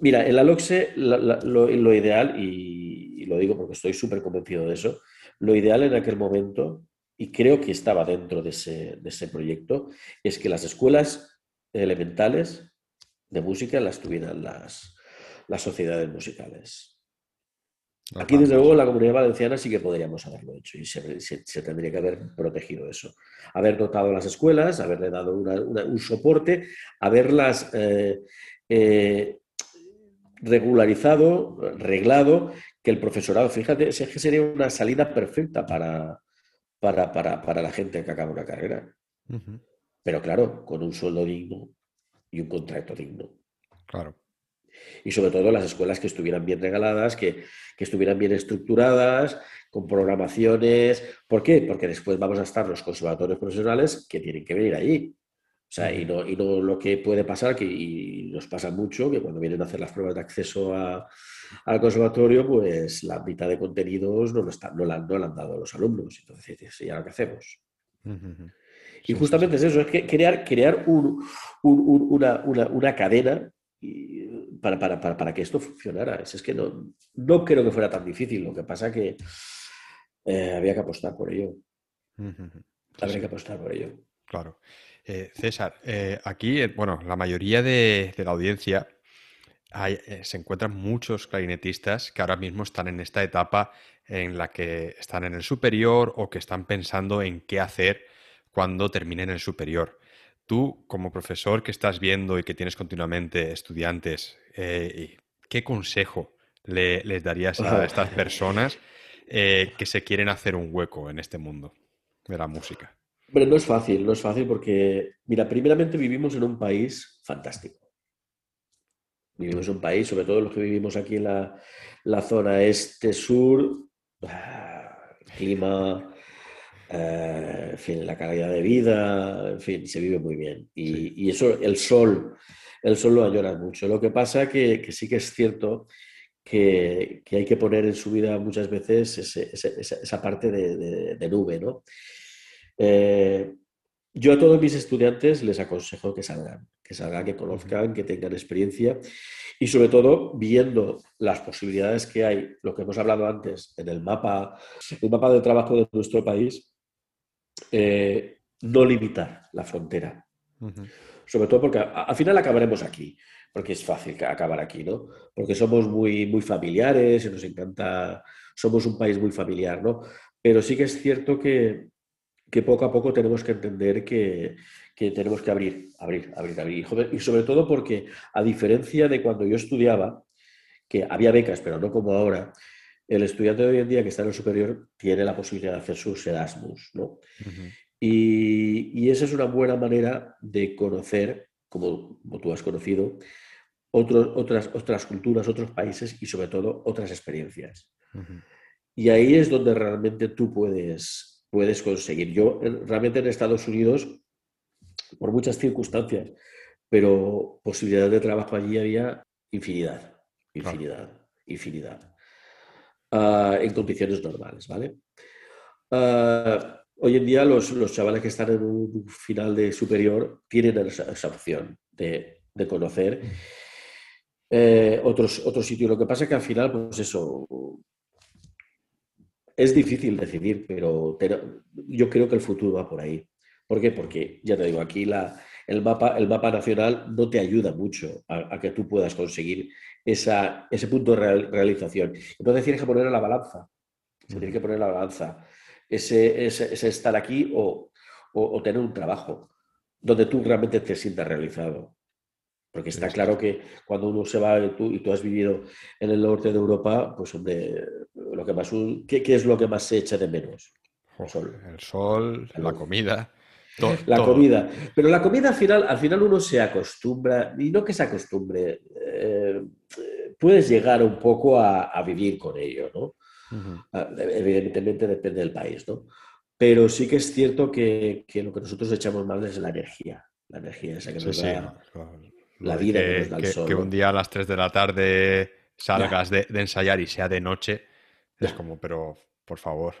mira, en la LOCSE lo, ideal, y, lo digo porque estoy súper convencido de eso, lo ideal en aquel momento y creo que estaba dentro de ese, proyecto, es que las escuelas elementales de música las tuvieran las, las sociedades musicales. Aquí, desde luego, la comunidad valenciana sí que podríamos haberlo hecho y se, tendría que haber protegido eso. Haber dotado las escuelas, haberle dado un soporte, haberlas eh, eh, regularizado, reglado, que el profesorado, fíjate, es que sería una salida perfecta para, para, para, para la gente que acaba una carrera. Pero claro, con un sueldo digno y un contrato digno. Claro. Y sobre todo las escuelas que estuvieran bien regaladas, que, que estuvieran bien estructuradas, con programaciones. ¿Por qué? Porque después vamos a estar los conservatorios profesionales que tienen que venir allí. O sea, y no, y no lo que puede pasar, que y nos pasa mucho, que cuando vienen a hacer las pruebas de acceso a, al conservatorio, pues la mitad de contenidos no, lo están, no, la, no han dado a los alumnos. Entonces, ¿y ahora qué hacemos? Y justamente es eso, es que crear, crear un, una, una, una, cadena para, para, para, para, que esto funcionara. Es, que no, no creo que fuera tan difícil, lo que pasa que eh, había que apostar por ello. Habría que apostar por ello. Claro. Eh, César, eh, aquí, bueno, la mayoría de, de la audiencia eh, se encuentran muchos clarinetistas que ahora mismo están en esta etapa en la que están en el superior o que están pensando en qué hacer cuando terminen el superior. Tú, como profesor que estás viendo y que tienes continuamente estudiantes, eh, ¿qué consejo les darías a estas personas eh, que se quieren hacer un hueco en este mundo de la música? Pero no es fácil, no es fácil porque, mira, primeramente vivimos en un país fantástico. Vivimos en un país, sobre todo los que vivimos aquí en la, zona este-sur, clima, eh, en fin, la calidad de vida, en fin, se vive muy bien. Y, eso, el sol, el sol lo añora mucho. Lo que pasa que, que sí que es cierto que, hay que poner en su vida muchas veces esa, parte de, nube, ¿no? Eh, yo a todos mis estudiantes les aconsejo que salgan, que salgan, que conozcan, que tengan experiencia y sobre todo viendo las posibilidades que hay, lo que hemos hablado antes en el mapa, el mapa de trabajo de nuestro país, eh, no limitar la frontera. Sobre todo porque al final acabaremos aquí porque es fácil acabar aquí, ¿no? Porque somos muy, muy familiares y nos encanta, somos un país muy familiar, ¿no? Pero sí que es cierto que, que poco a poco tenemos que entender que, que, tenemos que abrir, abrir, abrir, abrir. Y sobre todo porque, a diferencia de cuando yo estudiaba, que había becas, pero no como ahora, el estudiante de hoy en día que está en el superior tiene la posibilidad de hacer sus Erasmus, ¿no? y, y, esa es una buena manera de conocer como, tú has conocido, otras, otras culturas, otros países y sobre todo otras experiencias. Y ahí es donde realmente tú puedes, puedes conseguir. Yo realmente en Estados Unidos, por muchas circunstancias, pero posibilidades de trabajo allí había infinidad, infinidad, infinidad, ah, en condiciones normales, ¿vale? Ah, Hoy en día los, chavales que están en un final de superior tienen esa, opción de, conocer eh, otros, otros sitios. Lo que pasa es que al final, pues eso, es difícil decidir, pero, yo creo que el futuro va por ahí. ¿Por qué? Porque, ya te digo, aquí la, el, mapa, el mapa nacional no te ayuda mucho a, que tú puedas conseguir esa, ese punto de realización. Entonces tienes que poner a la balanza. Se tiene que poner a la balanza ese, ese, estar aquí o, tener un trabajo donde tú realmente te sientas realizado. Porque está claro que cuando uno se va y tú, y tú has vivido en el norte de Europa, pues hombre, lo que más, ¿qué, es lo que más se echa de menos? El sol. El sol, la comida. la comida. Pero la comida al final, al final uno se acostumbra, y no que se acostumbre, eh, puedes llegar un poco a, a, vivir con ello, ¿no? Ah, evidentemente depende del país, ¿no? Pero sí que es cierto que, lo que nosotros echamos mal es la energía. La energía esa que nos da la vida que, nos da el sol. Que un día a las 3 de la tarde salgas de, ensayar y sea de noche, es como, pero por favor.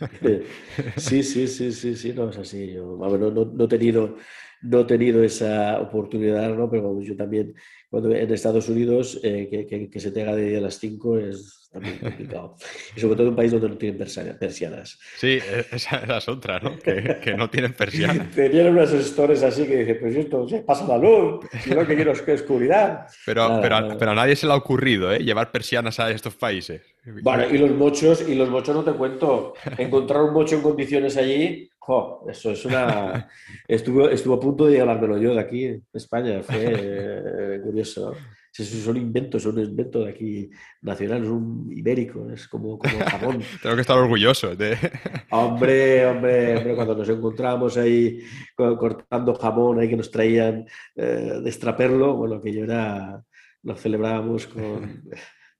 Sí, sí, sí, sí, sí, no es así. Yo, no, he tenido, no he tenido esa oportunidad, ¿no? pero yo también, cuando en Estados Unidos, eh, que, que, se tenga de día a las 5 es complicado. Y sobre todo en un país donde no tienen persianas. Sí, e-, esa, es otra, ¿no? Que, no tienen persianas. Tenían unos gestores así que dicen, pues esto se pasa la luz, yo lo que quiero es que oscuridad. Pero, pero, a, nadie se le ha ocurrido, ¿eh? Llevar persianas a estos países. Bueno, y los mochos, y los mochos no te cuento. Encontrar un mocho en condiciones allí, jo, eso es una... Estuvo, estuvo a punto de llevármelo yo de aquí, en España, fue eh, curioso es un invento, es un invento de aquí nacional, es un ibérico, es como, como jamón. Tengo que estar orgulloso de... hombre, hombre, hombre, cuando nos encontramos ahí cortando jamón ahí que nos traían eh, de extraperlo, bueno, que yo era, lo celebrábamos con,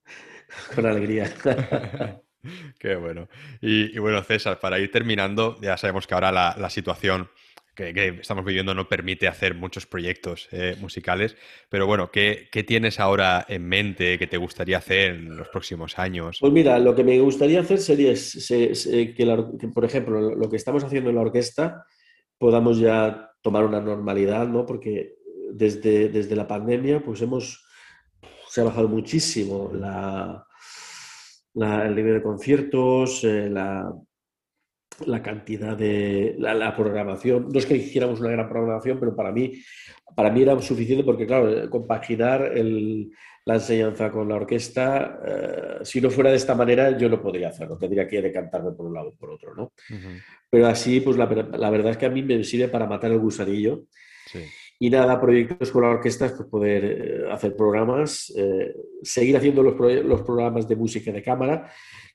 con alegría. Qué bueno. Y, bueno, César, para ir terminando, ya sabemos que ahora la, la situación que, estamos viviendo no permite hacer muchos proyectos eh, musicales, pero bueno, ¿qué, tienes ahora en mente que te gustaría hacer en los próximos años? Pues mira, lo que me gustaría hacer sería que, por ejemplo, lo que estamos haciendo en la orquesta podamos ya tomar una normalidad, ¿no? Porque desde, desde la pandemia, pues hemos, se ha bajado muchísimo la, el nivel de conciertos, eh, la la cantidad de la, programación. No es que hiciéramos una gran programación, pero para mí, para mí era suficiente porque, claro, compaginar la enseñanza con la orquesta, eh, si no fuera de esta manera, yo no podría hacerlo. Tendría que decantarme por un lado o por otro, ¿no? Pero así, pues la, verdad es que a mí me sirve para matar el gusanillo. Y nada, proyectos con la orquesta, pues poder eh, hacer programas, eh, seguir haciendo los, los programas de música de cámara,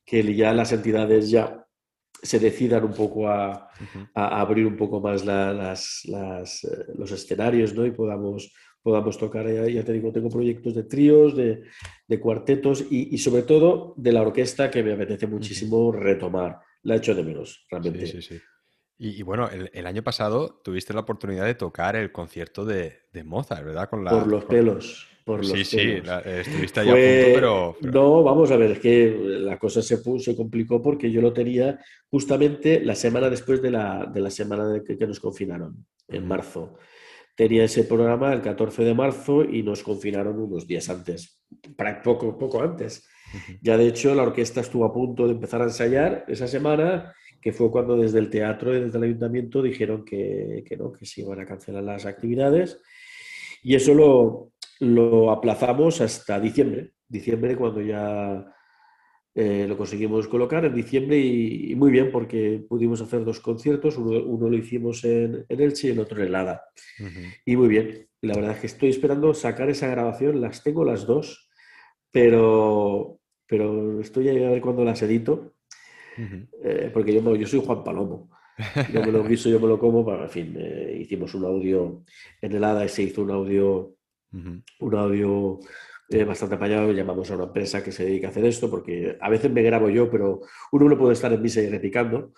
que ya las entidades ya se decidan un poco a, abrir un poco más las, eh, los escenarios ¿no? y podamos, podamos tocar, ya, te digo, tengo proyectos de tríos, de, cuartetos y, sobre todo de la orquesta que me apetece muchísimo retomar. La he hecho de menos, realmente. Sí, sí, sí. Y, bueno, el, año pasado tuviste la oportunidad de tocar el concierto de, Mozart, ¿verdad? Con la, Por los pelos sí, sí, estuviste ahí a punto, pero, No, vamos a ver, es que la cosa se, se complicó porque yo lo tenía justamente la semana después de la, de la semana de que, nos confinaron, en marzo. Tenía ese programa el 14 de marzo y nos confinaron unos días antes, poco, poco antes. Ya de hecho la orquesta estuvo a punto de empezar a ensayar esa semana, que fue cuando desde el teatro y desde el ayuntamiento dijeron que, que no, que se iban a cancelar las actividades. Y eso lo, lo aplazamos hasta diciembre, diciembre cuando ya eh, lo conseguimos colocar en diciembre y, muy bien porque pudimos hacer dos conciertos, uno, lo hicimos en, Elche y el otro en Helada. Y muy bien, la verdad es que estoy esperando sacar esa grabación, las tengo las dos, pero, pero estoy a ver cuándo las edito, eh, porque yo, yo soy Juan Palomo. Yo me lo guiso, yo me lo como, para, en fin, eh, hicimos un audio en Helada y se hizo un audio un audio eh, bastante apañado, llamamos a una empresa que se dedica a hacer esto, porque a veces me grabo yo, pero uno no puede estar en misa y replicando.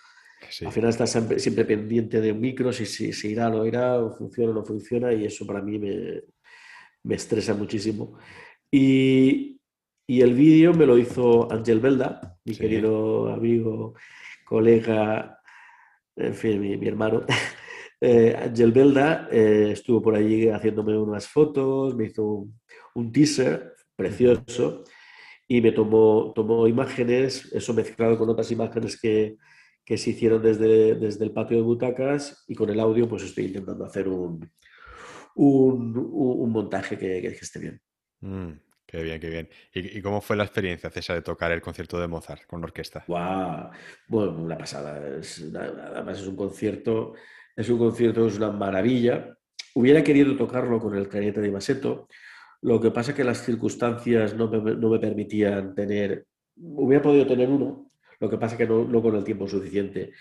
Al final estás siempre, pendiente de un micro, si, si, irá o no irá, o funciona o no funciona, y eso para mí me, me estresa muchísimo. Y, y el vídeo me lo hizo Ángel Belda, mi querido amigo, colega, en fin, mi, mi hermano. Eh, Angel Belda eh, estuvo por allí haciéndome unas fotos, me hizo un, teaser precioso y me tomó, tomó imágenes, eso mezclado con otras imágenes que, que se hicieron desde, desde, el patio de butacas y con el audio pues estoy intentando hacer un, un, un montaje que, que, esté bien. Mm, qué bien, qué bien. ¿Y, cómo fue la experiencia, César, de tocar el concierto de Mozart con la orquesta? ¡Wow! Bueno, una pasada. además es un concierto es un concierto, es una maravilla. Hubiera querido tocarlo con el clarinete de Maseto, lo que pasa es que las circunstancias no me, permitían tener, hubiera podido tener uno, lo que pasa es que no, con el tiempo suficiente.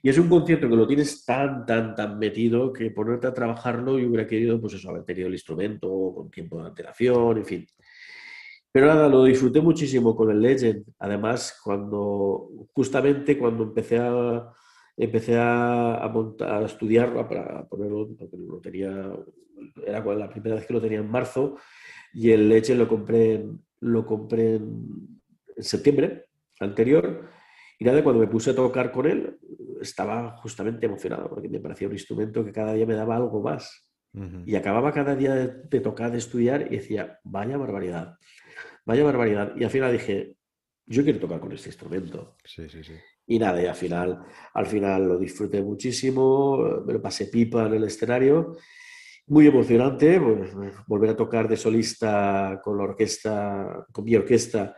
Y es un concierto que lo tienes tan, tan, tan metido que ponerte a trabajarlo y hubiera querido, pues eso, haber tenido el instrumento con tiempo de antelación, en fin. Pero nada, lo disfruté muchísimo con el Legend. Además, cuando, justamente cuando empecé a, empecé a, montar, a estudiarlo para ponerlo, porque lo tenía, era la primera vez que lo tenía en marzo, y el leche lo compré, lo compré en, septiembre anterior, y nada, cuando me puse a tocar con él, estaba justamente emocionado, porque me parecía un instrumento que cada día me daba algo más. Y acababa cada día de, de, tocar, de estudiar, y decía, vaya barbaridad, vaya barbaridad. Y al final dije, yo quiero tocar con este instrumento. Sí, sí, sí. Y nada, y al final, al final lo disfruté muchísimo, me lo pasé pipa en el escenario. Muy emocionante, pues, volver a tocar de solista con la orquesta, con mi orquesta,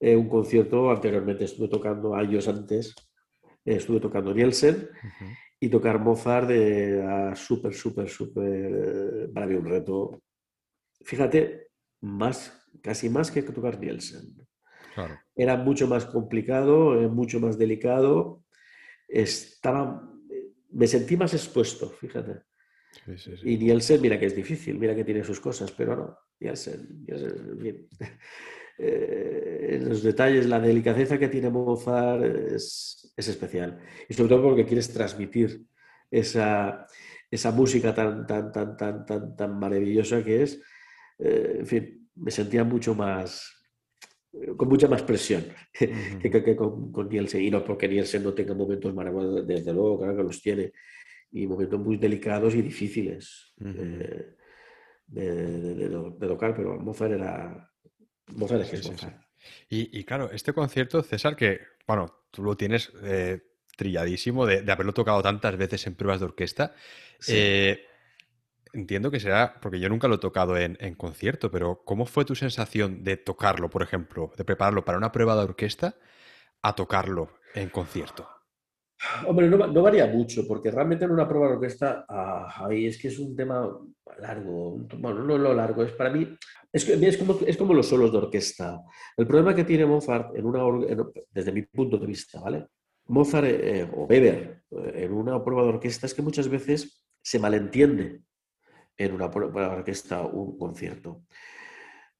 eh, un concierto. Anteriormente estuve tocando años antes, estuve tocando Nielsen y tocar Mozart de súper, súper, súper, para mí un reto. Fíjate, más, casi más que tocar Nielsen. Era mucho más complicado, eh, mucho más delicado. Estaba, me sentí más expuesto, fíjate. Y Nielsen, mira que es difícil, mira que tiene sus cosas, pero no, Nielsen, bien. Eh, los detalles, la delicadeza que tiene Mozart es, es, especial. Y sobre todo porque quieres transmitir esa, esa música tan, tan, tan, tan, tan, tan maravillosa que es. Eh, en fin, me sentía mucho más, con mucha más presión que, con, Nielsen. Y no porque Nielsen no tenga momentos maravillosos, desde luego, claro que los tiene, y momentos muy delicados y difíciles de, tocar, pero Mozart era. Mozart es que es Mozart. Y, claro, este concierto, César, que, bueno, tú lo tienes. Eh, trilladísimo de, haberlo tocado tantas veces en pruebas de orquesta. Eh, entiendo que será, porque yo nunca lo he tocado en, concierto, pero ¿cómo fue tu sensación de tocarlo, por ejemplo, de prepararlo para una prueba de orquesta a tocarlo en concierto? Hombre, no, varía mucho, porque realmente en una prueba de orquesta, ah, es que es un tema largo, bueno, no lo largo, es para mí, es, es, como, es como los solos de orquesta. El problema que tiene Mozart, en una, desde mi punto de vista, ¿vale? Mozart eh, o Weber eh, en una prueba de orquesta es que muchas veces se malentiende en una de orquesta un concierto.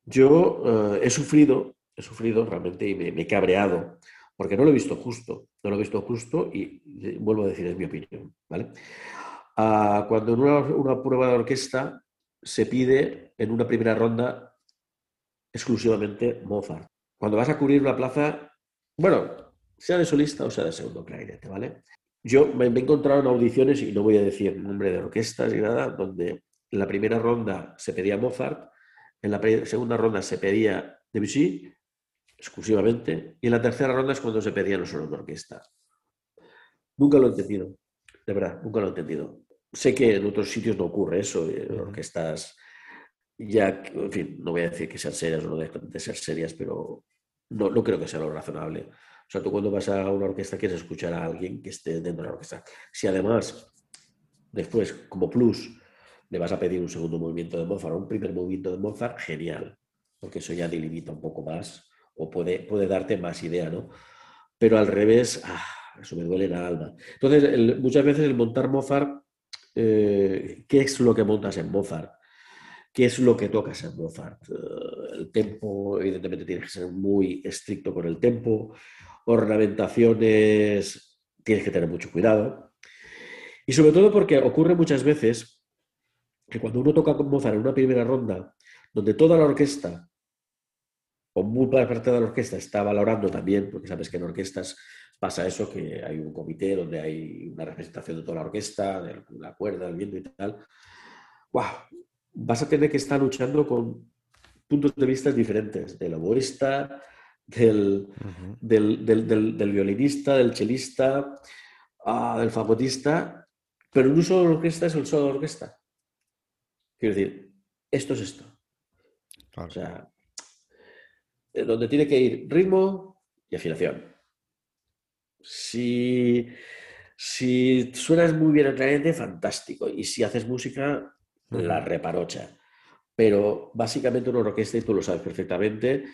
Yo eh, he sufrido, he sufrido realmente y me, he cabreado porque no lo he visto justo, no lo he visto justo y vuelvo a decir, es mi opinión, ¿vale? Ah, cuando en una, prueba de orquesta se pide en una primera ronda exclusivamente Mozart. Cuando vas a cubrir una plaza, bueno, sea de solista o sea de segundo clarinete, ¿vale? Yo me, he encontrado en audiciones, y no voy a decir nombre de orquestas ni nada, donde en la primera ronda se pedía Mozart, en la segunda ronda se pedía Debussy exclusivamente, y en la tercera ronda es cuando se pedían los solos de orquesta. Nunca lo he entendido, de verdad, nunca lo he entendido. Sé que en otros sitios no ocurre eso, en orquestas ya, en fin, no voy a decir que sean serias o no dejan de ser serias, pero no, no creo que sea lo razonable. O sea, tú cuando vas a una orquesta quieres escuchar a alguien que esté dentro de la orquesta. Si además, después, como plus, le vas a pedir un segundo movimiento de Mozart o un primer movimiento de Mozart, genial, porque eso ya delimita un poco más o puede, puede darte más idea, ¿no? Pero al revés, ah, eso me duele la alma. Entonces, muchas veces el montar Mozart, eh, ¿qué es lo que montas en Mozart? ¿Qué es lo que tocas en Mozart? Eh, el tempo, evidentemente, tienes que ser muy estricto con el tempo. Ornamentaciones, tienes que tener mucho cuidado. Y sobre todo porque ocurre muchas veces que cuando uno toca con Mozart en una primera ronda, donde toda la orquesta o muy parte de la orquesta está valorando también, porque sabes que en orquestas pasa eso, que hay un comité donde hay una representación de toda la orquesta, de la cuerda, el viento y tal. ¡Wow! Vas a tener que estar luchando con puntos de vista diferentes, del oboísta, del, del, del, del, violinista, del chelista, ah, del fagotista, pero en un solo orquesta es el solo de orquesta. Quiero decir, esto es esto. O sea, eh, donde tiene que ir ritmo y afinación. Si, si suenas muy bien el clarinete, fantástico. Y si haces música, la reparocha. Pero básicamente una orquesta, y tú lo sabes perfectamente,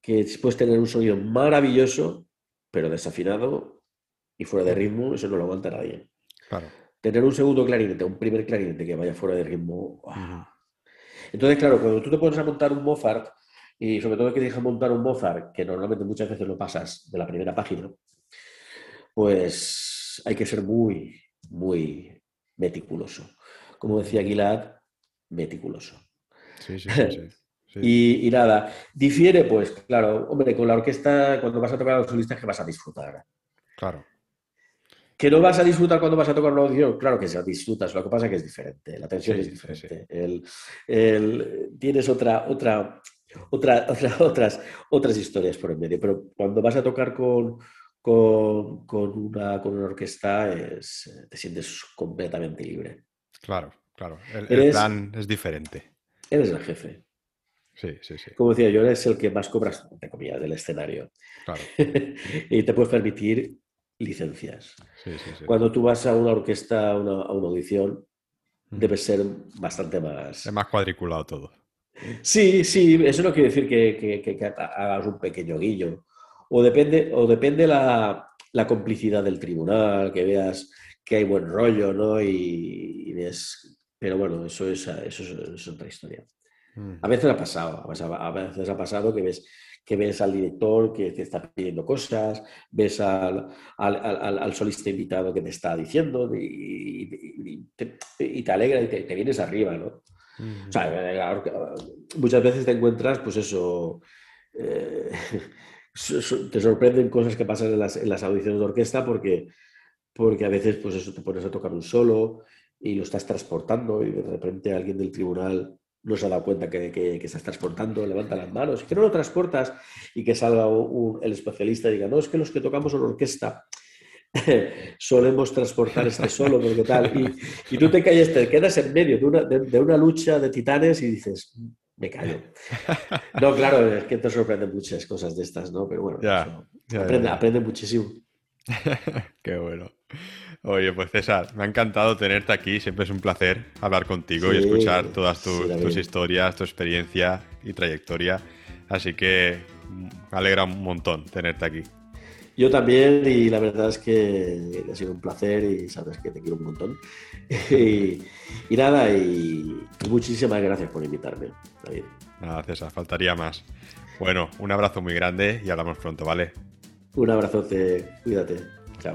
que puedes tener un sonido maravilloso, pero desafinado y fuera de ritmo, eso no lo aguanta nadie. Tener un segundo clarinete, un primer clarinete que vaya fuera de ritmo. Entonces, claro, cuando tú te pones a montar un Mozart, y sobre todo que dejas montar un Mozart, que normalmente muchas veces lo pasas de la primera página, pues hay que ser muy, muy meticuloso. Como decía Aguilar, meticuloso. Sí, sí, sí. y, nada, difiere, pues, claro, hombre, con la orquesta, cuando vas a tocar a los solistas, que vas a disfrutar. Claro. Que no vas a disfrutar cuando vas a tocar una audición, claro que se disfrutas, lo que pasa es que es diferente, la tensión es diferente. El, tienes otra, otra, otra, otras, otras historias por el medio. Pero cuando vas a tocar con, con, una, con una orquesta, es, te sientes completamente libre. Claro, claro. El, plan es diferente. Eres el jefe. Sí, sí, sí. Como decía yo, eres el que más cobras, entre comillas, del escenario. Claro. y te puedes permitir licencias. Sí, sí, Cuando tú vas a una orquesta, a una, a una audición, debe ser bastante más... Es más cuadriculado todo. Sí, sí, eso no quiere decir que, hagas un pequeño guillo. O depende, o depende la, complicidad del tribunal, que veas que hay buen rollo, ¿no? Y, ves. Pero bueno, eso es, eso es, otra historia. Mm. A veces ha pasado, a veces ha pasado que ves que ves al director que te está pidiendo cosas, ves al, al, solista invitado que te está diciendo y, te, alegra y te, vienes arriba, ¿no? O sea, muchas veces te encuentras, pues eso, eh, te sorprenden cosas que pasan en las, en las, audiciones de orquesta porque, porque a veces, pues eso, te pones a tocar un solo y lo estás transportando y de repente alguien del tribunal no se ha dado cuenta que, que, estás transportando, levanta las manos, que no lo transportas y que salga el especialista y diga, no, es que los que tocamos en orquesta solemos transportar este solo, porque tal. Y, tú te calles, te quedas en medio de una, de, una lucha de titanes y dices, me callo. No, claro, es que te sorprenden muchas cosas de estas, ¿no? Pero bueno, aprende, aprende muchísimo. Qué bueno. Oye, pues César, me ha encantado tenerte aquí. Siempre es un placer hablar contigo y escuchar todas tus, historias, tu experiencia y trayectoria. Así que me alegra un montón tenerte aquí. Yo también, y la verdad es que ha sido un placer y sabes que te quiero un montón. y, nada, y, muchísimas gracias por invitarme, David. Nada, César, faltaría más. Bueno, un abrazo muy grande y hablamos pronto, ¿vale? Un abrazote, cuídate. Chao.